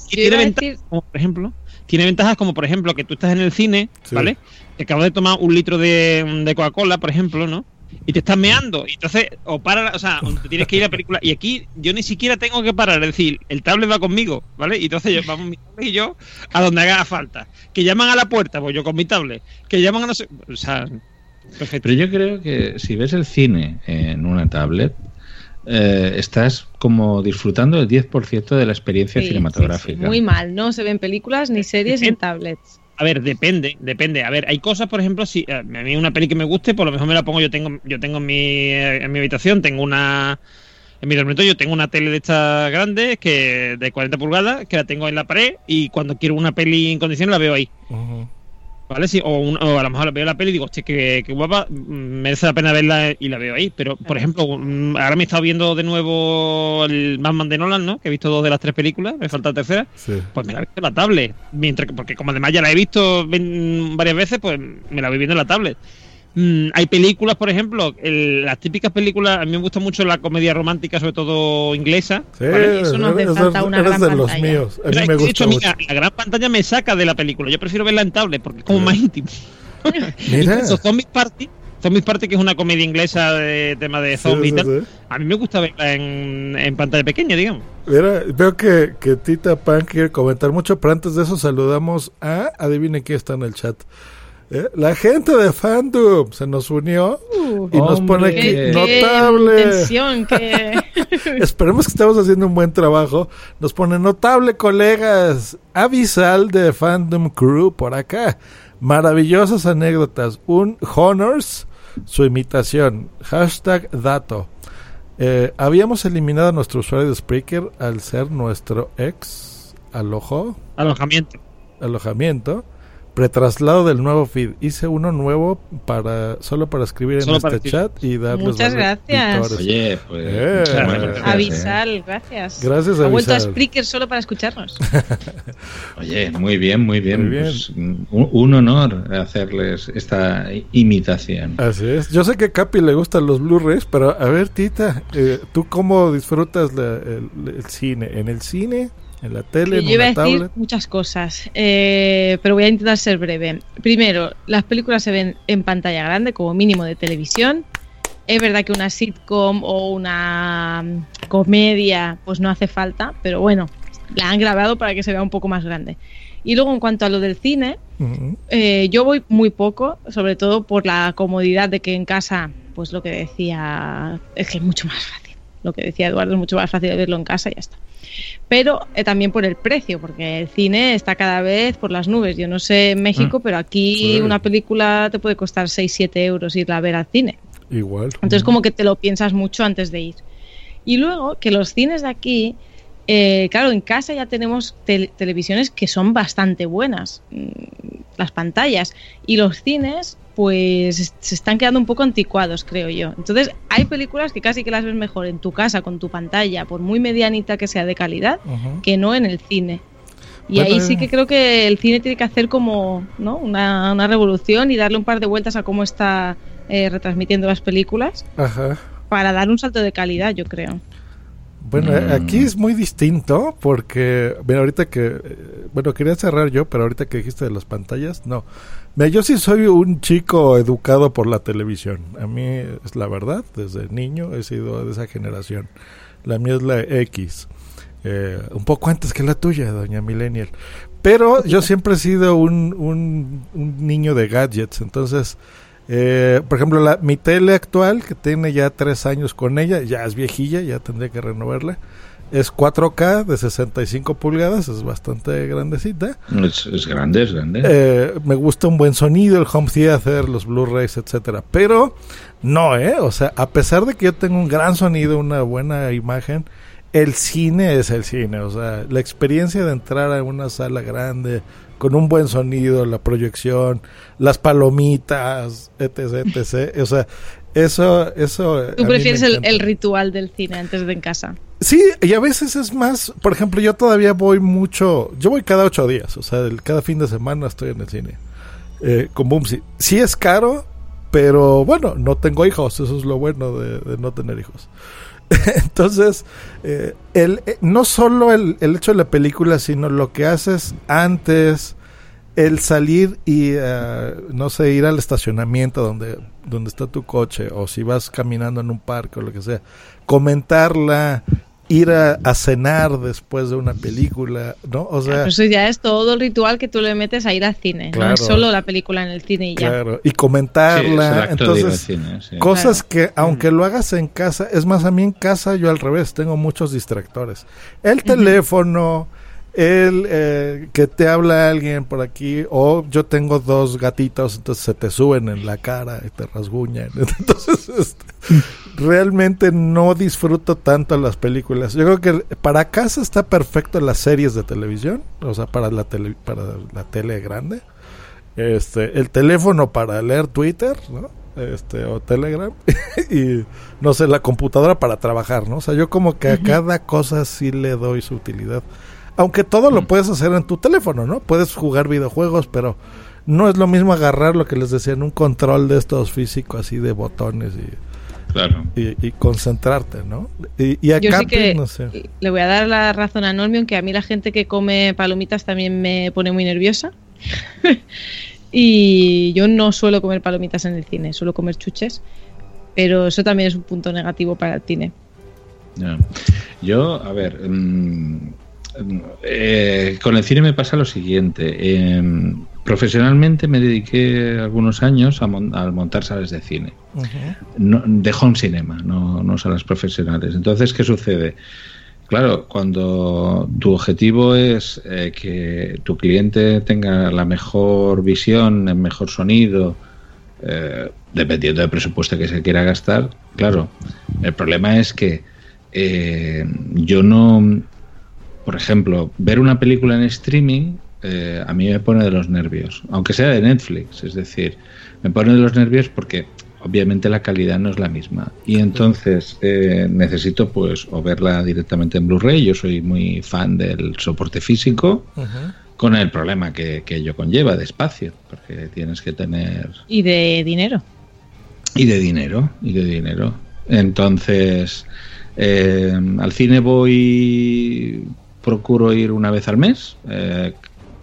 Y tiene ventajas, decir- como por ejemplo, tiene ventajas como por ejemplo que tú estás en el cine, Sí. ¿vale? Te acabas de tomar un litro de, de Coca-Cola, por ejemplo, ¿no? Y te estás meando, y entonces, o para, o sea, o te tienes que ir a la película, y aquí yo ni siquiera tengo que parar, es decir, el tablet va conmigo, ¿vale? Y entonces yo, vamos mi tablet y yo a donde haga falta. Que llaman a la puerta, pues yo con mi tablet. Que llaman a no sé. O sea, perfecto. Pero yo creo que si ves el cine en una tablet, eh, estás como disfrutando del 10% de la experiencia Sí, sí, cinematográfica. sí. Muy mal, no se ven películas ni series en tablets. A ver, depende, depende. A ver, hay cosas, por ejemplo, si a mí una peli que me guste, por lo mejor me la pongo. Yo tengo, yo tengo en mi, eh, en mi habitación, tengo una. En mi dormitorio tengo una tele de estas grandes, que de 40 pulgadas, que la tengo en la pared y cuando quiero una peli en condiciones la veo ahí. Ujú. ¿Vale? Sí, o, un- o a lo mejor veo la peli y digo, hostia, que, que guapa, merece la pena verla y la veo ahí. Pero, por ejemplo, ahora me he estado viendo de nuevo el Batman de Nolan, ¿no? Que he visto dos de las tres películas, me falta la tercera. Sí. Pues me la he visto en la tablet. Mientras que, porque como además ya la he visto varias veces, pues me la voy viendo en la tablet. Mm, hay películas, por ejemplo, el- las típicas películas, a mí me gusta mucho la comedia romántica, sobre todo inglesa. Sí, ¿vale? Eso no hace falta una gran de los pantalla. míos. A mí me hecho, gusta mucho. la, la gran pantalla me saca de la película. Yo prefiero verla en tablet porque es como más íntimo. Mira. Incluso Zombies Party, Zombies Party, que es una comedia inglesa de tema de zombies sí, sí. a mí me gusta verla en, en pantalla pequeña, digamos. Mira, veo que, que Tita Pan quiere comentar mucho, pero antes de eso saludamos a, adivinen quién está en el chat. Eh, La gente de Fandom se nos unió y nos pone aquí Qué- notable. tensión, qué- Esperemos que estemos haciendo un buen trabajo. Nos pone notable colegas. Avisal de Fandom Crew por acá. Maravillosas anécdotas. Un Honors, su imitación. Hashtag dato. Eh, habíamos eliminado a nuestro usuario de Spreaker al ser nuestro ex alojo. Alojamiento. Alojamiento. Pretraslado del nuevo feed. Hice uno nuevo para solo para escribir Solo en para este escribir. chat y darles Muchas varios gracias. pintores. Oye, pues. Eh. muchas gracias, Avisal, gracias. Gracias, Ha vuelto a. Spreaker solo para escucharnos. Oye, muy bien, muy bien. Muy bien. Pues, un, un honor hacerles esta imitación. Así es. Yo sé que a Capi le gustan los Blu-rays, pero a ver, Tita, eh, ¿tú cómo disfrutas la- el, el cine? ¿En el cine? ¿En la tele? Yo ¿En iba a una decir tablet? muchas cosas, eh, pero voy a intentar ser breve. Primero, las películas se ven en pantalla grande, como mínimo de televisión. Es verdad que una sitcom o una mm, comedia, pues no hace falta, pero bueno, la han grabado para que se vea un poco más grande. Y luego, en cuanto a lo del cine, eh, yo voy muy poco, sobre todo por la comodidad de que en casa, pues lo que decía, es que es mucho más fácil. Lo que decía Eduardo es mucho más fácil de verlo en casa y ya está. Pero eh, también por el precio, porque el cine está cada vez por las nubes. Yo no sé en México, Mm. pero aquí Sí. una película te puede costar 6-7 euros irla a ver al cine. Igual. Entonces como que te lo piensas mucho antes de ir. Y luego que los cines de aquí, eh, claro, en casa ya tenemos tel- televisiones que son bastante buenas, mm, las pantallas, y los cines pues es- se están quedando un poco anticuados, creo yo. Entonces hay películas que casi que las ves mejor en tu casa con tu pantalla, por muy medianita que sea de calidad, que no en el cine. Y ahí sí eh. que creo que el cine tiene que hacer como ¿no? una, una revolución y darle un par de vueltas a cómo está eh, retransmitiendo las películas Ajá. para dar un salto de calidad, yo creo. Bueno, Mm. aquí es muy distinto porque, mira, ahorita que, eh, bueno, quería cerrar yo, pero ahorita que dijiste de las pantallas, no. Mira, yo sí soy un chico educado por la televisión. A mí es la verdad, desde niño he sido de esa generación. La mía es la X. Eh, un poco antes que la tuya, doña Millennial. Pero yo siempre he sido un, un, un niño de gadgets, entonces... Eh, por ejemplo, la, mi tele actual, que tiene ya tres años con ella, ya es viejilla, ya tendría que renovarla. Es 4K de 65 pulgadas, es bastante grandecita. Es, es grande, es grande. Eh, me gusta un buen sonido, el home theater, los Blu-rays, etcétera. Pero no, ¿eh? O sea, a pesar de que yo tengo un gran sonido, una buena imagen, el cine es el cine. O sea, la experiencia de entrar a una sala grande con un buen sonido, la proyección, las palomitas, etc, etc. O sea, eso, eso. Tú prefieres el, ritual del cine antes de en casa. Sí, y a veces es más, por ejemplo, yo todavía voy mucho, yo voy cada ocho días, o sea, el- cada fin de semana estoy en el cine. Eh, con Bumsy. Sí es caro, pero bueno, no tengo hijos, eso es lo bueno de, de no tener hijos. Entonces, eh, el, eh, no solo el, el hecho de la película, sino lo que haces antes, el salir y, eh, no sé, ir al estacionamiento donde, donde está tu coche, o si vas caminando en un parque o lo que sea, comentarla, ir a, a cenar después de una película, ¿no? O sea, eso ya es todo el ritual que tú le metes a ir al cine. No es solo la película en el cine y ya. Claro, y comentarla. Entonces, cine, sí. cosas que aunque lo hagas en casa, es más, a mí en casa yo al revés, tengo muchos distractores. El teléfono, el eh, que te habla alguien por aquí, o yo tengo dos gatitos, entonces se te suben en la cara y te rasguñan. Entonces, este, realmente no disfruto tanto las películas. Yo creo que para casa está perfecto las series de televisión, o sea, para la tele, para la tele grande. Este, el teléfono para leer Twitter, ¿no? Este, o Telegram y no sé, la computadora para trabajar, ¿no? O sea, yo como que a cada cosa sí le doy su utilidad. Aunque todo lo puedes hacer en tu teléfono, ¿no? Puedes jugar videojuegos, pero no es lo mismo agarrar lo que les decía en un control de estos físicos así de botones y, Claro. y, y concentrarte, ¿no? Y, y a Yo sí Capi, que no sé. le voy a dar la razón a Normion, que a mí la gente que come palomitas también me pone muy nerviosa. y yo no suelo comer palomitas en el cine, suelo comer chuches. Pero eso también es un punto negativo para el cine. Ya. Yo, a ver, mm, mm, eh, con el cine me pasa lo siguiente. eh, profesionalmente me dediqué algunos años a, mon- a montar salas de cine. No- de home cinema, no, no salas profesionales. Entonces, ¿qué sucede? Claro, cuando tu objetivo es eh, que tu cliente tenga la mejor visión, el mejor sonido, eh, dependiendo del presupuesto que se quiera gastar, claro, el problema es que eh, yo no, por ejemplo, ver una película en streaming eh, a mí me pone de los nervios, aunque sea de Netflix, es decir, me pone de los nervios porque obviamente la calidad no es la misma y entonces eh, necesito pues o verla directamente en Blu-ray, yo soy muy fan del soporte físico con el problema que, que ello conlleva de espacio, porque tienes que tener Y de dinero. y de dinero, y de dinero. Entonces, eh, al cine voy, procuro ir una vez al mes, eh,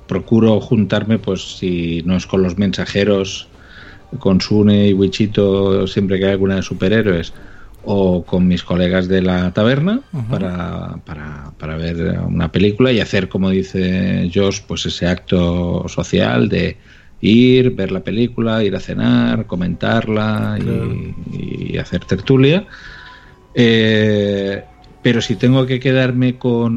procuro juntarme, pues si no es con los mensajeros, con Sune y Wichito, siempre que hay alguna de superhéroes, o con mis colegas de la taberna para, para, para ver una película y hacer, como dice Josh, pues ese acto social de ir, ver la película, ir a cenar, comentarla y, hacer tertulia. Eh, pero si tengo que quedarme con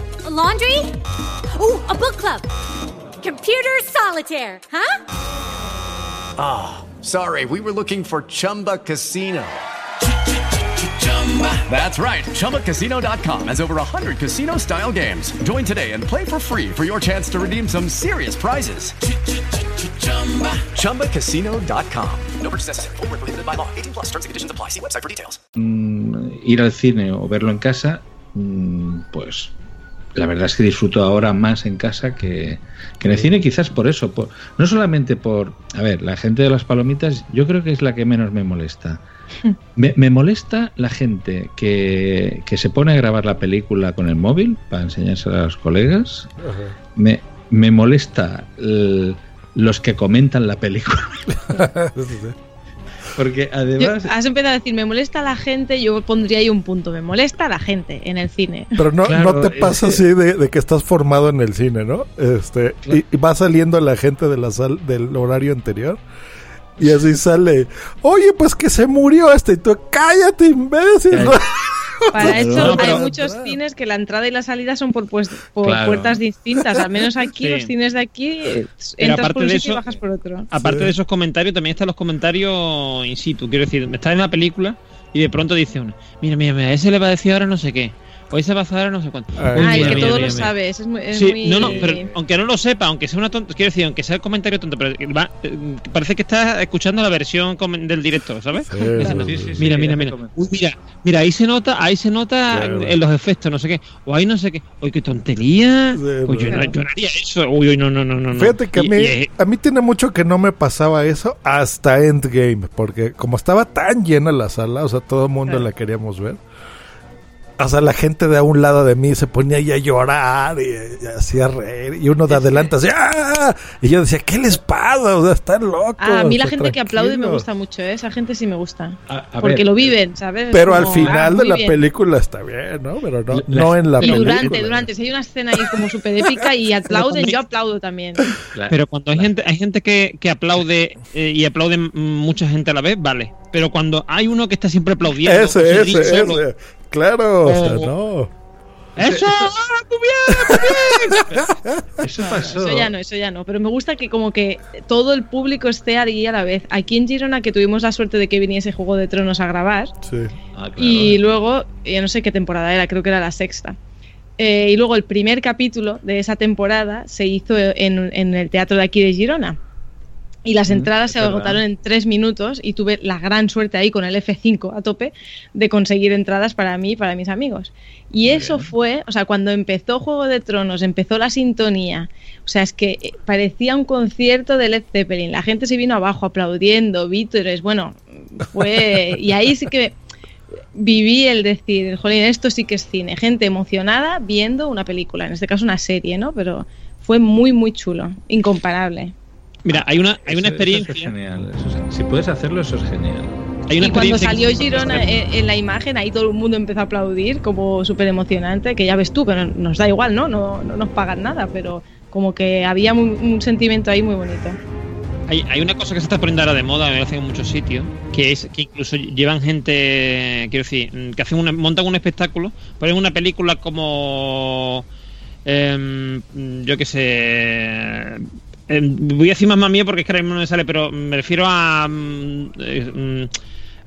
A laundry? Ooh, a book club. Computer solitaire, huh? Ah, sorry, we were looking for Chumba Casino. That's right. ChumbaCasino.com has over 100 casino style games. Join today and play for free for your chance to redeem some serious prizes. ChumbaCasino.com. No purchase necessary. Void where prohibited by law. 18 plus terms and conditions apply. See website for details. mm, ir al cine o verlo en casa, mm, pues la verdad es que disfruto ahora más en casa que, que en el cine, quizás por eso. Por, no solamente por. A ver, la gente de las palomitas, yo creo que es la que menos me molesta. Me, me molesta la gente que, que se pone a grabar la película con el móvil para enseñársela a los colegas. Me, me molesta el- los que comentan la película. Porque Yo- además. has empezado a decir, me molesta la gente, yo pondría ahí un punto, me molesta la gente en el cine. Pero no, Claro, no te pasa así de, de que estás formado en el cine, ¿no? Este, y, y va saliendo la gente de la sal, del horario anterior. Y así sale, oye, pues que se murió este. Y tú, cállate, imbécil. ¿no? Para eso no, hay pero- muchos cines que la entrada y la salida son por, pues, por Claro. puertas distintas. Al menos aquí, Sí. los cines de aquí, eh, Pero entras por un sitio y eso- bajas por otro. Aparte de esos comentarios, también están los comentarios in situ. Quiero decir, estás en una película y de pronto dice uno, mira, mira, mira, ese le va a decir ahora no sé qué. O ese va a ahora no sé cuánto. Ah, Uy, el mira, que mira, todo mira, lo mira. sabe, ese es muy... es Sí, muy- no, no, pero aunque no lo sepa, aunque sea una tonta, quiero decir, aunque sea el comentario tonto, pero va- eh, parece que estás escuchando la versión del director, ¿sabes? Sí, sí, sí, sí, mira, sí, mira, mira. Uy, mira, mira, ahí se nota, ahí se nota Claro. en los efectos, no sé qué, o ahí no sé qué, uy, qué tontería, Sí, Uy, yo, no, no. yo no haría eso, uy, uy, no, no, no, no. Fíjate que a mí, y es- a mí tiene mucho que no me pasaba eso hasta Endgame, porque como estaba tan llena la sala, o sea, todo el mundo la queríamos ver. O sea, la gente de a un lado de mí se ponía ahí a llorar y, y hacía reír. Y uno de adelante hacía ¡Ah! Y yo decía, ¿qué les pasa? O sea, están locos. Ah, a mí la o sea, gente que aplaude me gusta mucho, ¿eh? esa gente sí me gusta. a porque ver, lo viven, ¿sabes? Es Pero al final ah, de la bien. película está bien, ¿no? Pero no, La- no en la Y película. durante, durante, si hay una escena ahí como súper épica y aplauden, yo aplaudo también. Pero cuando hay gente, hay gente que, que aplaude eh, y aplaude mucha gente a la vez, vale. Pero cuando hay uno que está siempre aplaudiendo, Ese, se ese, solo, ese. Claro, o sea, no. ¡Eso! ¡Ah, muy bien, muy bien! Eso pasó. Eso ya no, eso ya no. Pero me gusta que como que todo el público esté ahí a la vez. Aquí en Girona, que tuvimos la suerte de que viniese Juego de Tronos a grabar, Sí. Ah, claro. y luego, ya no sé qué temporada era, creo que era la sexta. Eh, y luego el primer capítulo de esa temporada se hizo en, en el teatro de aquí de Girona. Y las Mm, entradas se agotaron en tres minutos y tuve la gran suerte ahí con el F5 a tope de conseguir entradas para mí y para mis amigos. Y eso fue, o sea, cuando empezó Juego de Tronos, empezó la sintonía, o sea, es que eh, parecía un concierto de Led Zeppelin. La gente se vino abajo aplaudiendo, vítores, bueno, fue... Y ahí sí que viví el decir, jolín, esto sí que es cine. Gente emocionada viendo una película, en este caso una serie, ¿no? Pero fue muy, muy chulo, incomparable. Mira, hay una, hay una Eso- eso experiencia. es genial. eso es- si puedes hacerlo, eso es genial. Hay una y cuando salió Girona en, en la imagen, ahí todo el mundo empezó a aplaudir, como súper emocionante, que ya ves tú, que no- nos da igual, ¿no? No, no nos pagan nada, pero como que había muy- un sentimiento ahí muy bonito. Hay, hay una cosa que se está poniendo ahora de moda, me parece en muchos sitios, que es que incluso llevan gente, quiero decir, que hacen una, montan un espectáculo, ponen una película como, em, yo qué sé, em, voy a decir más mía porque es que ahora mismo no me sale, pero me refiero a, mm, eh, mm,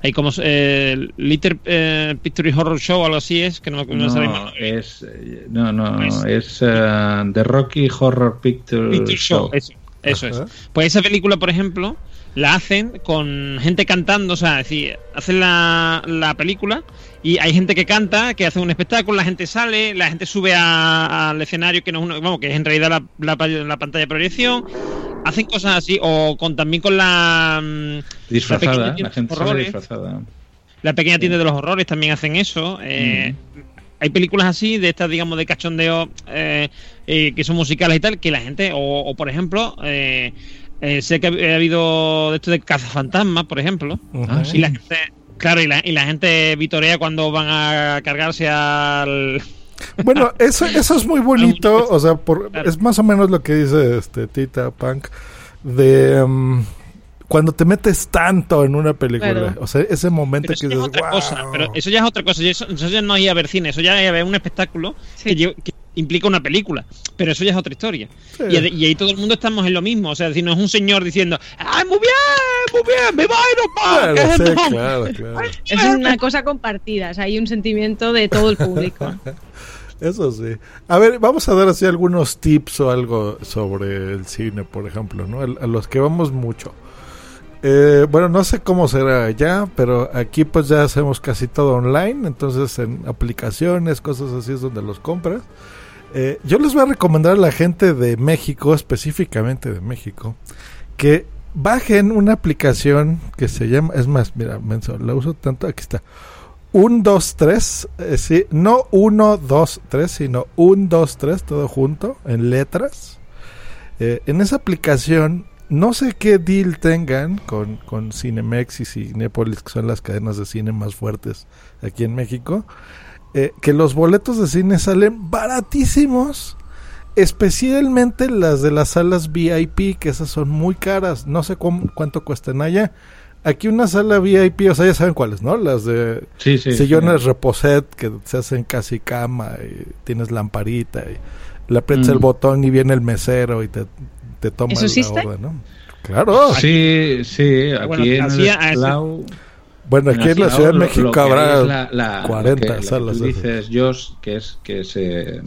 hay como eh, Little eh, Picture Horror Show o algo así es, que no, me- no me sale más. es, eh, no, no, Es- es eh, The Rocky Horror Picture, Picture Show. Show, eso, eso Ajá. es. Pues esa película, por ejemplo, la hacen con gente cantando, o sea, es decir, hacen la, la película y hay gente que canta, que hace un espectáculo, la gente sale, la gente sube a- al escenario, que no es uno- vamos, que es en realidad la, la pa- la pantalla de proyección, hacen cosas así, o con también con la mm, Disfrazada, pequeña la gente sale disfrazada. La pequeña tienda de los horrores también hacen eso. eh, Hay películas así, de estas, digamos, de cachondeo, eh, eh, que son musicales y tal, que la gente, o, o, por ejemplo, eh, sé que ha ha habido de esto de cazafantasmas, por ejemplo, Ah, y la gente, claro, y la, y la gente vitorea cuando van a cargarse al... Bueno, eso, eso es muy bonito, o sea, por, es más o menos lo que dice este Tita Punk de um, cuando te metes tanto en una película, Claro. o sea, ese momento Pero que eso ya es otra "Wow". cosa, pero eso ya es otra cosa, eso, eso ya no es ir a ver cine, eso ya es ver un espectáculo que, que implica una película, pero eso ya es otra historia. Sí. Y, y ahí todo el mundo estamos en lo mismo, o sea, si no es un señor diciendo, ¡ay, muy bien, muy bien, me va a ir Claro, que sí, mejor". claro, claro. Es una cosa compartida, o sea, hay un sentimiento de todo el público. Eso sí. A ver, vamos a dar así algunos tips o algo sobre el cine, por ejemplo, ¿no? A los que vamos mucho. Eh, bueno, no sé cómo será allá, pero aquí pues ya hacemos casi todo online, entonces en aplicaciones, cosas así es donde los compras. Eh, yo les voy a recomendar a la gente de México, específicamente de México, que bajen una aplicación que se llama, es más, mira, menso, la uso tanto, aquí está. 1, 2, 3, eh, sí, no 1, 2, 3, sino 1, 2, 3, todo junto, en letras. Eh, en esa aplicación, no sé qué deal tengan con, con Cinemex y Cinepolis, que son las cadenas de cine más fuertes aquí en México, eh, que los boletos de cine salen baratísimos, especialmente las de las salas VIP, que esas son muy caras, no sé cuán- cuánto cuestan allá. Aquí una sala VIP, o sea, ya saben cuáles, ¿no? Las de Sí, sí, sillones sí. reposet que se hacen casi cama y tienes lamparita y le aprietas Mm. el botón y viene el mesero y te, te toma ¿Eso la orden, ¿no? Claro. Sí, sí, aquí Bueno, en Esclau- Bueno, aquí en la Ciudad de lo- México lo que habrá la- la- lo 40 que- lo que salas. Tú así. dices, Josh, que es que se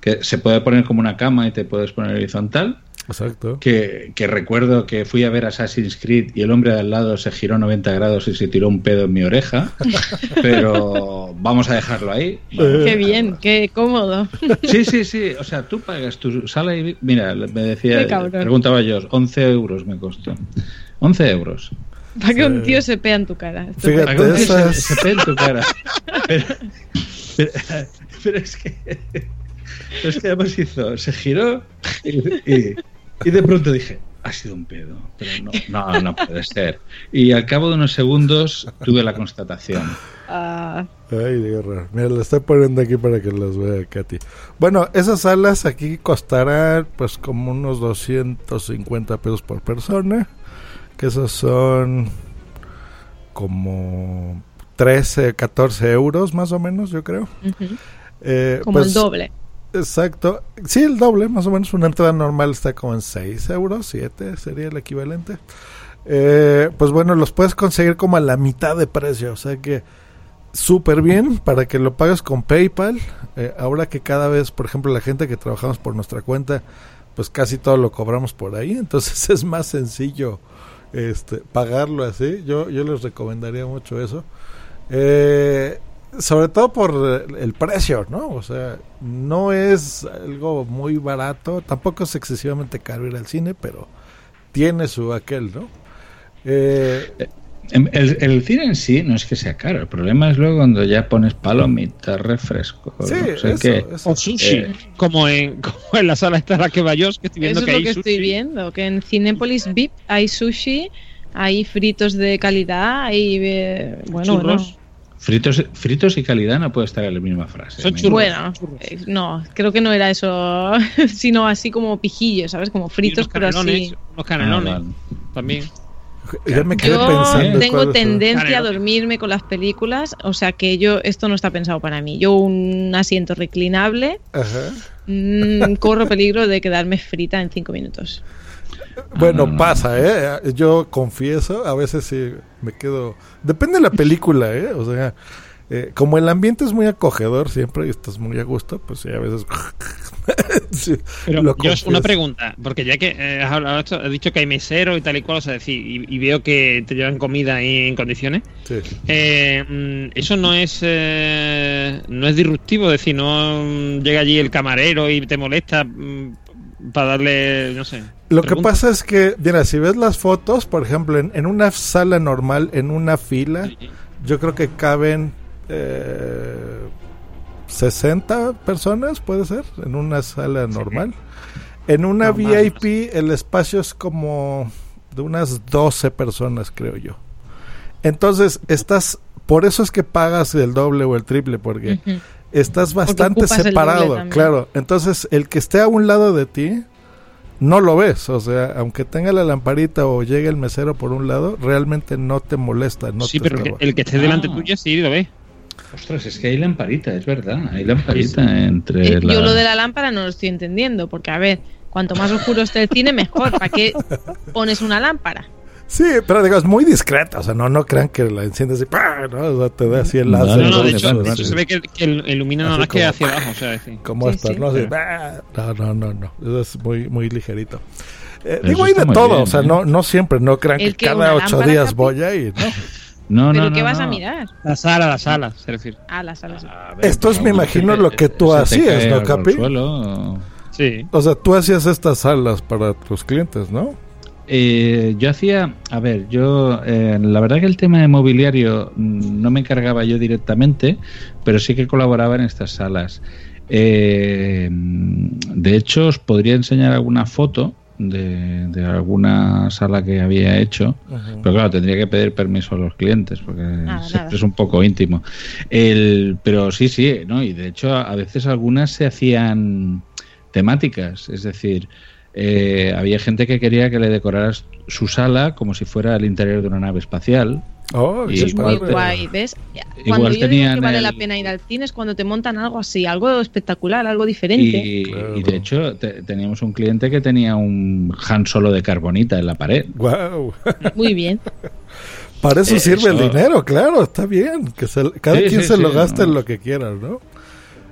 que se puede poner como una cama y te puedes poner horizontal. Exacto. Que, que recuerdo que fui a ver Assassin's Creed y el hombre de al lado se giró 90 grados y se tiró un pedo en mi oreja. Pero vamos a dejarlo ahí. Qué bien, qué cómodo. Sí, sí, sí. O sea, tú pagas tu sala y. Mira, me decía. Qué cabrón. Preguntaba yo, 11 euros me costó. 11 euros. Para que un tío se pea en tu cara. Fíjate, Para que un tío esas- se, se pegue en tu cara. Pero, Pero, pero es que. Pero es que además hizo. Se giró y, y- y de pronto dije. Ha sido un pedo, pero no, no, no puede ser. Y al cabo de unos segundos tuve la constatación. Ah, Ay, guerra. Mira, lo estoy poniendo aquí para que las vea Katy. Bueno, esas salas aquí costarán pues como unos 250 pesos por persona. Que esos son como 13, 14 euros más o menos, yo creo. Eh, Como pues, el doble. Exacto. Sí, el doble, más o menos. Una entrada normal está como en 6 euros, 7 sería el equivalente. Eh, pues bueno, los puedes conseguir como a la mitad de precio. O sea que súper bien para que lo pagues con PayPal. Eh, ahora que cada vez, por ejemplo, la gente que trabajamos por nuestra cuenta, pues casi todo lo cobramos por ahí. Entonces es más sencillo este, pagarlo así. Yo, yo les recomendaría mucho eso. Eh, sobre todo por eh, el precio, ¿no? O sea, no es algo muy barato, tampoco es excesivamente caro ir al cine, pero tiene su aquel, ¿no? Eh, Em, El, el cine en sí no es que sea caro, el problema es luego cuando ya pones palomitas, refrescos. Sí, no sé eso, qué. eso. O sushi, Eh, como, en, como en la sala esta la que va yo, que estoy viendo Eso es que lo hay que sushi. estoy viendo, que en Cinépolis VIP hay sushi, hay fritos de calidad, hay... eh, bueno, Churros. bueno. Fritos, fritos y calidad no puede estar en la misma frase. Son churros. Bueno, eh, no, creo que no era eso, sino así como pijillos, ¿sabes? Como fritos, pero así. unos canelones Ah, vale. también. me Yo pensando. tengo tendencia a dormirme con las películas, o sea que yo esto no está pensado para mí. Yo un asiento reclinable, Ajá. mm, corro peligro de quedarme frita en cinco minutos. Bueno, no, no. pasa, ¿eh? Yo confieso, a veces sí me quedo... Depende de la película, ¿eh? O sea, eh, como el ambiente es muy acogedor siempre y estás muy a gusto, pues sí, a veces... sí, Pero yo una pregunta, porque ya que eh, has hablado esto, has dicho que hay mesero y tal y cual, o sea, decir, y, y veo que te llevan comida ahí en condiciones. Sí. Eh, mm, eso no es eh, no es disruptivo, es decir, no llega allí el camarero y te molesta mm, para darle, no sé. Lo que pasa es que, mira, si ves las fotos, por ejemplo, en, en una sala normal, en una fila, yo creo que caben eh, 60 personas, puede ser, en una sala normal. En una VIP el espacio es como de unas 12 personas, creo yo. Entonces, estás, por eso es que pagas el doble o el triple, porque estás bastante separado, claro. Entonces, el que esté a un lado de ti, no lo ves. O sea, aunque tenga la lamparita o llegue el mesero por un lado, realmente no te molesta. No sí, te pero el que, estorba. el que esté delante Ah. tuyo sí lo ves. Ostras, es que hay lamparita, es verdad. Hay lamparita entre Eh, la... Yo lo de la lámpara no lo estoy entendiendo, porque a ver, cuanto más oscuro esté el cine, mejor. ¿Para qué pones una lámpara? Sí, pero digo, es muy discreta. O sea, no, no crean que la enciendes y ¡pah! ¿no? O sea, te da así el No, láser. No, no, de vale, hecho, de hecho se ve que, que ilumina nada más que hacia abajo, o sea, decir. Como Sí, esto, sí. ¿no? Así, no, no, no, no. Eso es muy, muy ligerito. Eh, digo, hay de todo. bien, o sea, ¿eh? no, no siempre. No crean ¿El que qué, cada ocho días Capi? voy a ir. ¿no? No, ¿Pero no, qué no, vas a no. mirar? La sala, la sala, se refiere. Ah, la sala. sí. A ver, Esto es, me imagino, que lo que tú hacías, ¿no, Capi? o- Sí. O sea, tú hacías estas salas para tus clientes, ¿no? Eh, yo hacía, a ver, yo, eh, la verdad que el tema de mobiliario mm, no me encargaba yo directamente, pero sí que colaboraba en estas salas. Eh, de hecho, os podría enseñar alguna foto de, de alguna sala que había hecho, pero claro, tendría que pedir permiso a los clientes porque Nada, siempre nada. es un poco íntimo. El, pero sí, sí, ¿no? Y de hecho, a veces algunas se hacían temáticas, es decir, eh, había gente que quería que le decoraras su sala como si fuera el interior de una nave espacial. Oh, Y Eso es muy igual te- guay, ¿ves? igual Cuando yo digo que vale el- la pena ir al cine es cuando te montan algo así, algo espectacular, algo diferente. Y, y de hecho te- teníamos un cliente que tenía un Han Solo de carbonita en la pared. Wow. Muy bien. Para eso Eh, sirve el dinero, claro, está bien. Que se- cada Sí, quien sí, se sí, lo gasta no. en lo que quiera, ¿no?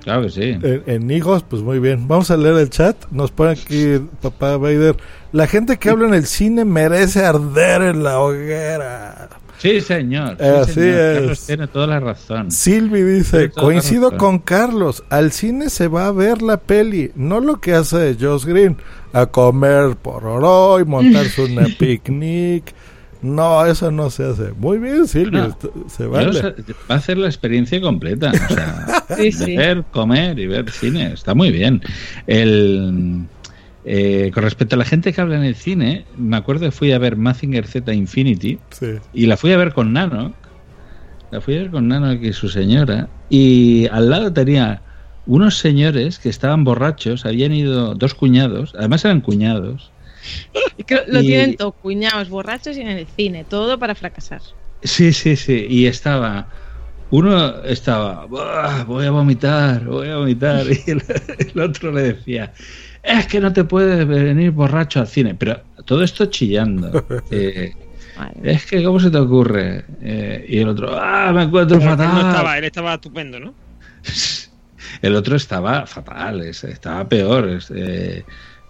Claro que sí. En, en hijos, pues muy bien. Vamos a leer el chat. Nos pone aquí papá Vader. La gente que habla en el cine merece arder en la hoguera. Sí, señor. sí, Así señor. es. Carlos tiene toda la razón. Silvi dice, coincido con Carlos, al cine se va a ver la peli, no lo que hace Josh Green, a comer por oro y montarse una picnic. No, eso no se hace. Muy bien, Silvio, No. esto- se vale. sé- va a hacer la experiencia completa. O sea, Sí, sí. ver, comer y ver cine. Está muy bien. El, eh, con respecto a la gente que habla en el cine, me acuerdo que fui a ver Mazinger Z Infinity Sí. y la fui a ver con Nano. La fui a ver con Nano y su señora. Y al lado tenía unos señores que estaban borrachos, habían ido dos cuñados, además eran cuñados. Y creo- lo Y- tienen todo, cuñados, borrachos y en el cine, todo para fracasar. Sí, sí, sí. Y estaba. Uno estaba. "Buah, Voy a vomitar, voy a vomitar. Y el, el otro le decía. Es que no te puedes venir borracho al cine. Pero todo esto chillando. Eh, es que, ¿cómo se te ocurre? Eh, y el otro, ah, me encuentro Pero él fatal. no estaba, él estaba estupendo, ¿no? El otro estaba fatal, es- estaba peor. eh,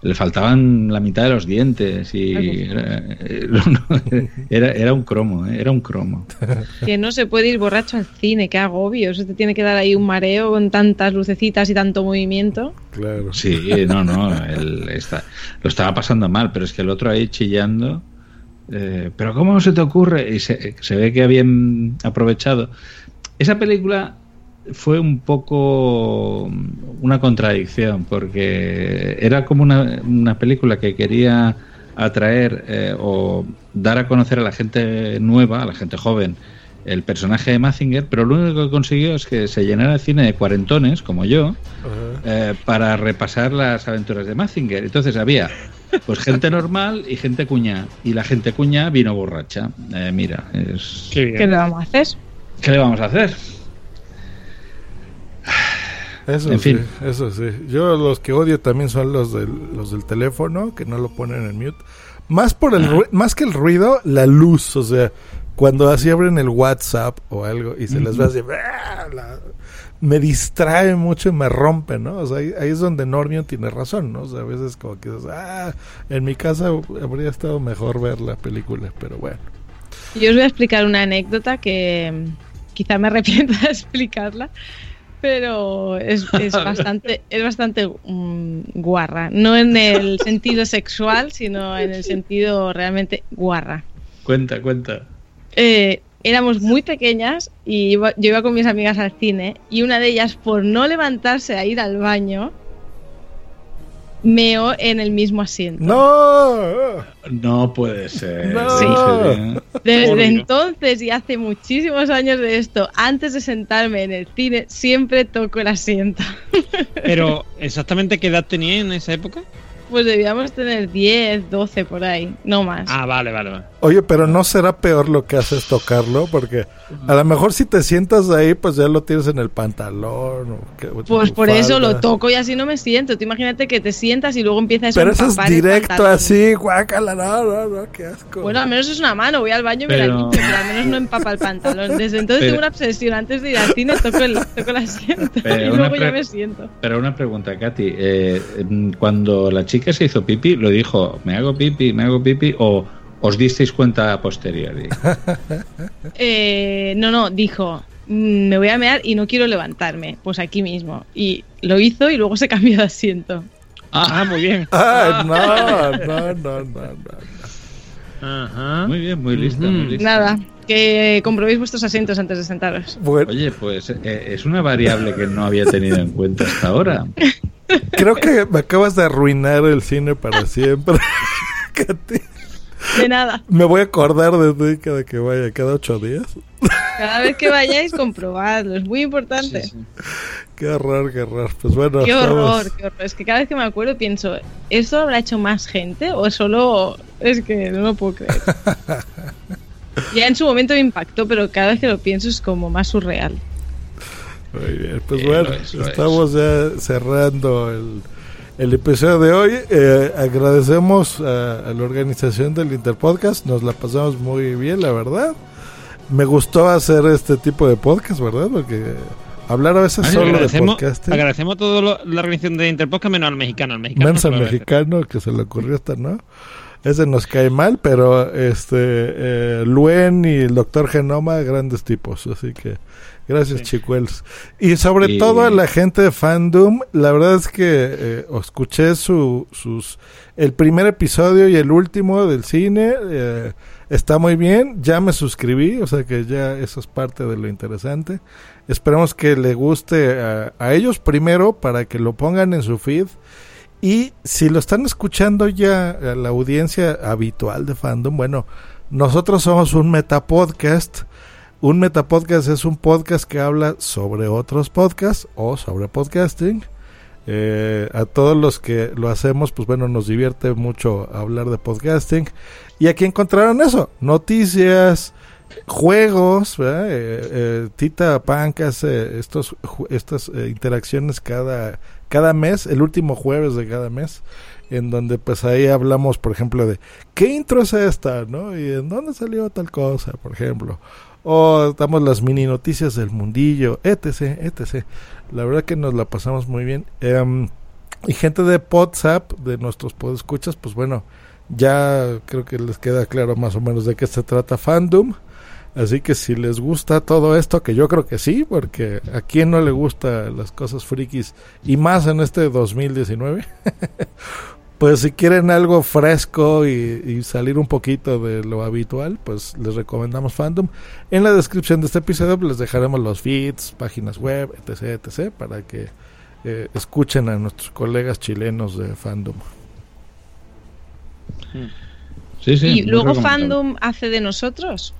le faltaban la mitad de los dientes y era, eh, era, era un cromo, eh, era un cromo. Que no se puede ir borracho al cine, qué agobio. Eso te tiene que dar ahí un mareo con tantas lucecitas y tanto movimiento. Claro. Sí, no, no, él está, lo estaba pasando mal, pero es que el otro ahí chillando. eh, pero ¿cómo se te ocurre? Y se, se ve que habían aprovechado. Esa película fue un poco una contradicción, porque era como una, una película que quería atraer eh, o dar a conocer a la gente nueva, a la gente joven, el personaje de Mazinger, pero lo único que consiguió es que se llenara el cine de cuarentones, como yo, eh, para repasar las aventuras de Mazinger. Entonces había pues gente normal y gente cuña. Y la gente cuña vino borracha. Eh, mira, es... ¿Qué le vamos a hacer? ¿Qué le vamos a hacer? Eso En sí, fin. eso sí. Yo los que odio también son los del, los del teléfono, que no lo ponen en mute. Más por el ru- más que el ruido, la luz, o sea, cuando así abren el WhatsApp o algo y se les ve así, ¡ah! la- me distrae mucho y me rompe, ¿no? O sea, ahí, ahí es donde Normion tiene razón, ¿no? O sea, a veces como que dices, ah, en mi casa habría estado mejor ver la película, pero bueno. Yo os voy a explicar una anécdota que mm, quizá me arrepienta de explicarla, pero es, es bastante, es bastante mm, guarra. No en el sentido sexual, sino en el sentido realmente guarra. Cuenta, cuenta. Eh, éramos muy pequeñas y iba- yo iba con mis amigas al cine y una de ellas, por no levantarse a ir al baño, meó en el mismo asiento. ¡No! No puede ser. No. ¿En serio? Desde entonces y hace muchísimos años de esto, antes de sentarme en el cine, siempre toco el asiento. Pero, ¿exactamente qué edad tenía en esa época? Pues debíamos tener 10, 12 por ahí, no más. Ah, vale, vale, vale. Oye, pero no será peor lo que haces tocarlo, porque a lo mejor si te sientas ahí, pues ya lo tienes en el pantalón. O que- o Pues por eso lo toco y así no me siento. Tú imagínate que te sientas y luego empieza eso a Pero eso es directo así, guácala, no, no, no, qué asco. Bueno, al menos es una mano, voy al baño y me la Pero- limpio, pero al menos no empapa el pantalón. Desde entonces Pero- tengo una obsesión. Antes de ir al cine toco el, toco el asiento Pero y una luego pre- ya me siento. Pero una pregunta, Katy. eh, mm, cuando la chica se hizo pipi, ¿lo dijo, me hago pipi, me hago pipi? ¿O os disteis cuenta a posteriori? Eh, no, no, dijo, "Mm, me voy a mear y no quiero levantarme. Pues aquí mismo. Y lo hizo y luego se cambió de asiento. Ah, muy bien. Ay, no, no, no, no, no. Ajá. Muy bien, muy lista, muy lista. Nada, que comprobéis vuestros asientos antes de sentaros. Bueno, Oye, pues eh, es una variable que no había tenido en cuenta hasta ahora. creo que me acabas de arruinar el cine para siempre. De nada. me voy a acordar de ti cada que vaya, cada ocho días. Cada vez que vayáis, comprobadlo. Es muy importante. Qué horror, qué horror. Pues bueno, Qué estamos- horror, qué horror. Es que cada vez que me acuerdo pienso, ¿esto lo habrá hecho más gente o solo es que no lo puedo creer? ya en su momento me impactó, pero cada vez que lo pienso es como más surreal. Muy bien, pues bueno, es, estamos ya cerrando el, el episodio de hoy. Eh, agradecemos a, a la organización del Interpodcast, nos la pasamos muy bien, la verdad. Me gustó hacer este tipo de podcast, ¿verdad? Porque hablar a veces Ay, solo de podcast. agradecemos a toda lo- la organización de Interpodcast menos al mexicano. Al mexicano Menos al mexicano que se le ocurrió esta, ¿no? Ese nos cae mal, pero este eh, Luen y el doctor Genoma, grandes tipos, así que gracias chicuels. Y sobre Y- todo a la gente de Fandom, la verdad es que eh, escuché su, sus el primer episodio y el último del cine, eh, Está muy bien, ya me suscribí, o sea que ya eso es parte de lo interesante. Esperemos que le guste a, a ellos primero para que lo pongan en su feed. Y si lo están escuchando ya a la audiencia habitual de fandom, bueno, nosotros somos un metapodcast. Un metapodcast es un podcast que habla sobre otros podcasts o sobre podcasting. Eh, a todos los que lo hacemos, pues bueno, nos divierte mucho hablar de podcasting. Y aquí encontraron eso, noticias, juegos. Eh, eh, Tita Punk hace estos, estas eh, interacciones cada, cada mes, el último jueves de cada mes, en donde pues ahí hablamos, por ejemplo, de qué intro es esta, ¿no? Y en dónde salió tal cosa, por ejemplo. O damos las mini noticias del mundillo, etc, etc. La verdad que nos la pasamos muy bien. Em, y gente de WhatsApp, de nuestros podescuchas, pues bueno, ya creo que les queda claro más o menos de qué se trata Fandom. Así que si les gusta todo esto, que yo creo que sí, porque a quien no le gusta las cosas frikis y más en este 2019, pues si quieren algo fresco y, y salir un poquito de lo habitual, pues les recomendamos Fandom. En la descripción de este episodio pues, les dejaremos los feeds, páginas web, etc, etc, para que eh, escuchen a nuestros colegas chilenos de Fandom. Sí, sí. y luego. Fandom hace de nosotros.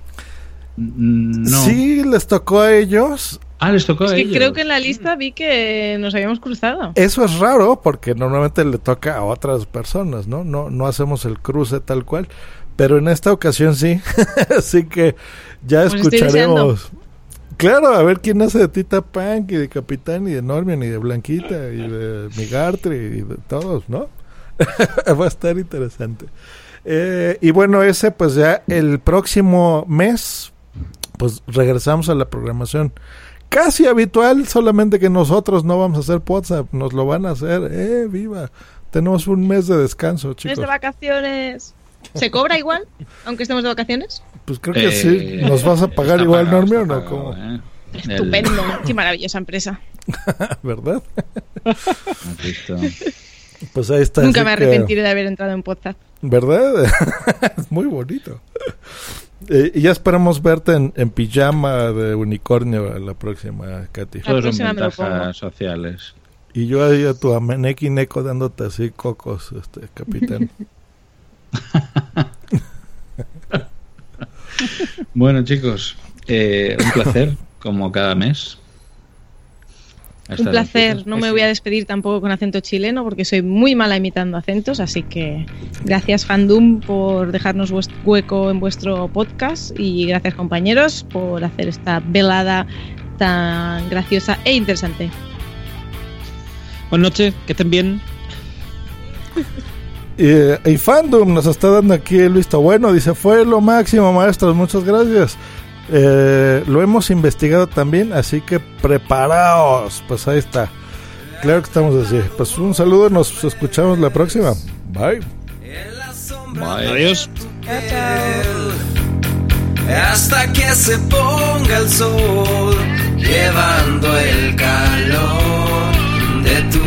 No. Sí, les tocó a ellos. Ah, les tocó Es a que ellos. creo que en la lista vi que nos habíamos cruzado. Eso es raro porque normalmente le toca a otras personas, ¿no? No, no hacemos el cruce tal cual. Pero en esta ocasión sí. Así que ya Pues escucharemos. Claro, a ver quién hace de Tita Punk y de Capitán y de Normion y de Blanquita y de Migartri y de todos, ¿no? Va a estar interesante. Eh, y bueno, ese pues ya el próximo mes pues regresamos a la programación casi habitual, solamente que nosotros no vamos a hacer WhatsApp, nos lo van a hacer, eh, viva. Tenemos un mes de descanso, Mes chicos. de vacaciones. ¿Se cobra igual? Aunque estemos de vacaciones. Pues creo que Eh, sí. ¿Nos vas a pagar igual, pagado, Normio, o no? pagado, ¿Cómo? ¿eh? El- Estupendo. Qué maravillosa empresa. ¿Verdad? Pues ahí está. Nunca me que- arrepentiré de haber entrado en podcast. ¿Verdad? es muy bonito. Eh, y ya esperamos verte en, en pijama de unicornio la próxima, Katy. Todos son ventajas sociales. Y yo ahí a tu ameneki neko dándote así cocos, este capitán. Bueno, chicos, eh, un placer, como cada mes. Un placer. No me voy a despedir tampoco con acento chileno porque soy muy mala imitando acentos. Así que gracias, Fandom, por dejarnos hueco en vuestro podcast. Y gracias, compañeros, por hacer esta velada tan graciosa e interesante. Buenas noches, que estén bien. Eh, y Fandom nos está dando aquí el visto bueno. Dice: Fue lo máximo, maestros. Muchas gracias. Eh, lo hemos investigado también, así que preparaos. Pues ahí está. Claro que estamos así. Pues un saludo. Nos escuchamos la próxima. Bye. Adiós. hasta que se ponga el sol, llevando el calor de tu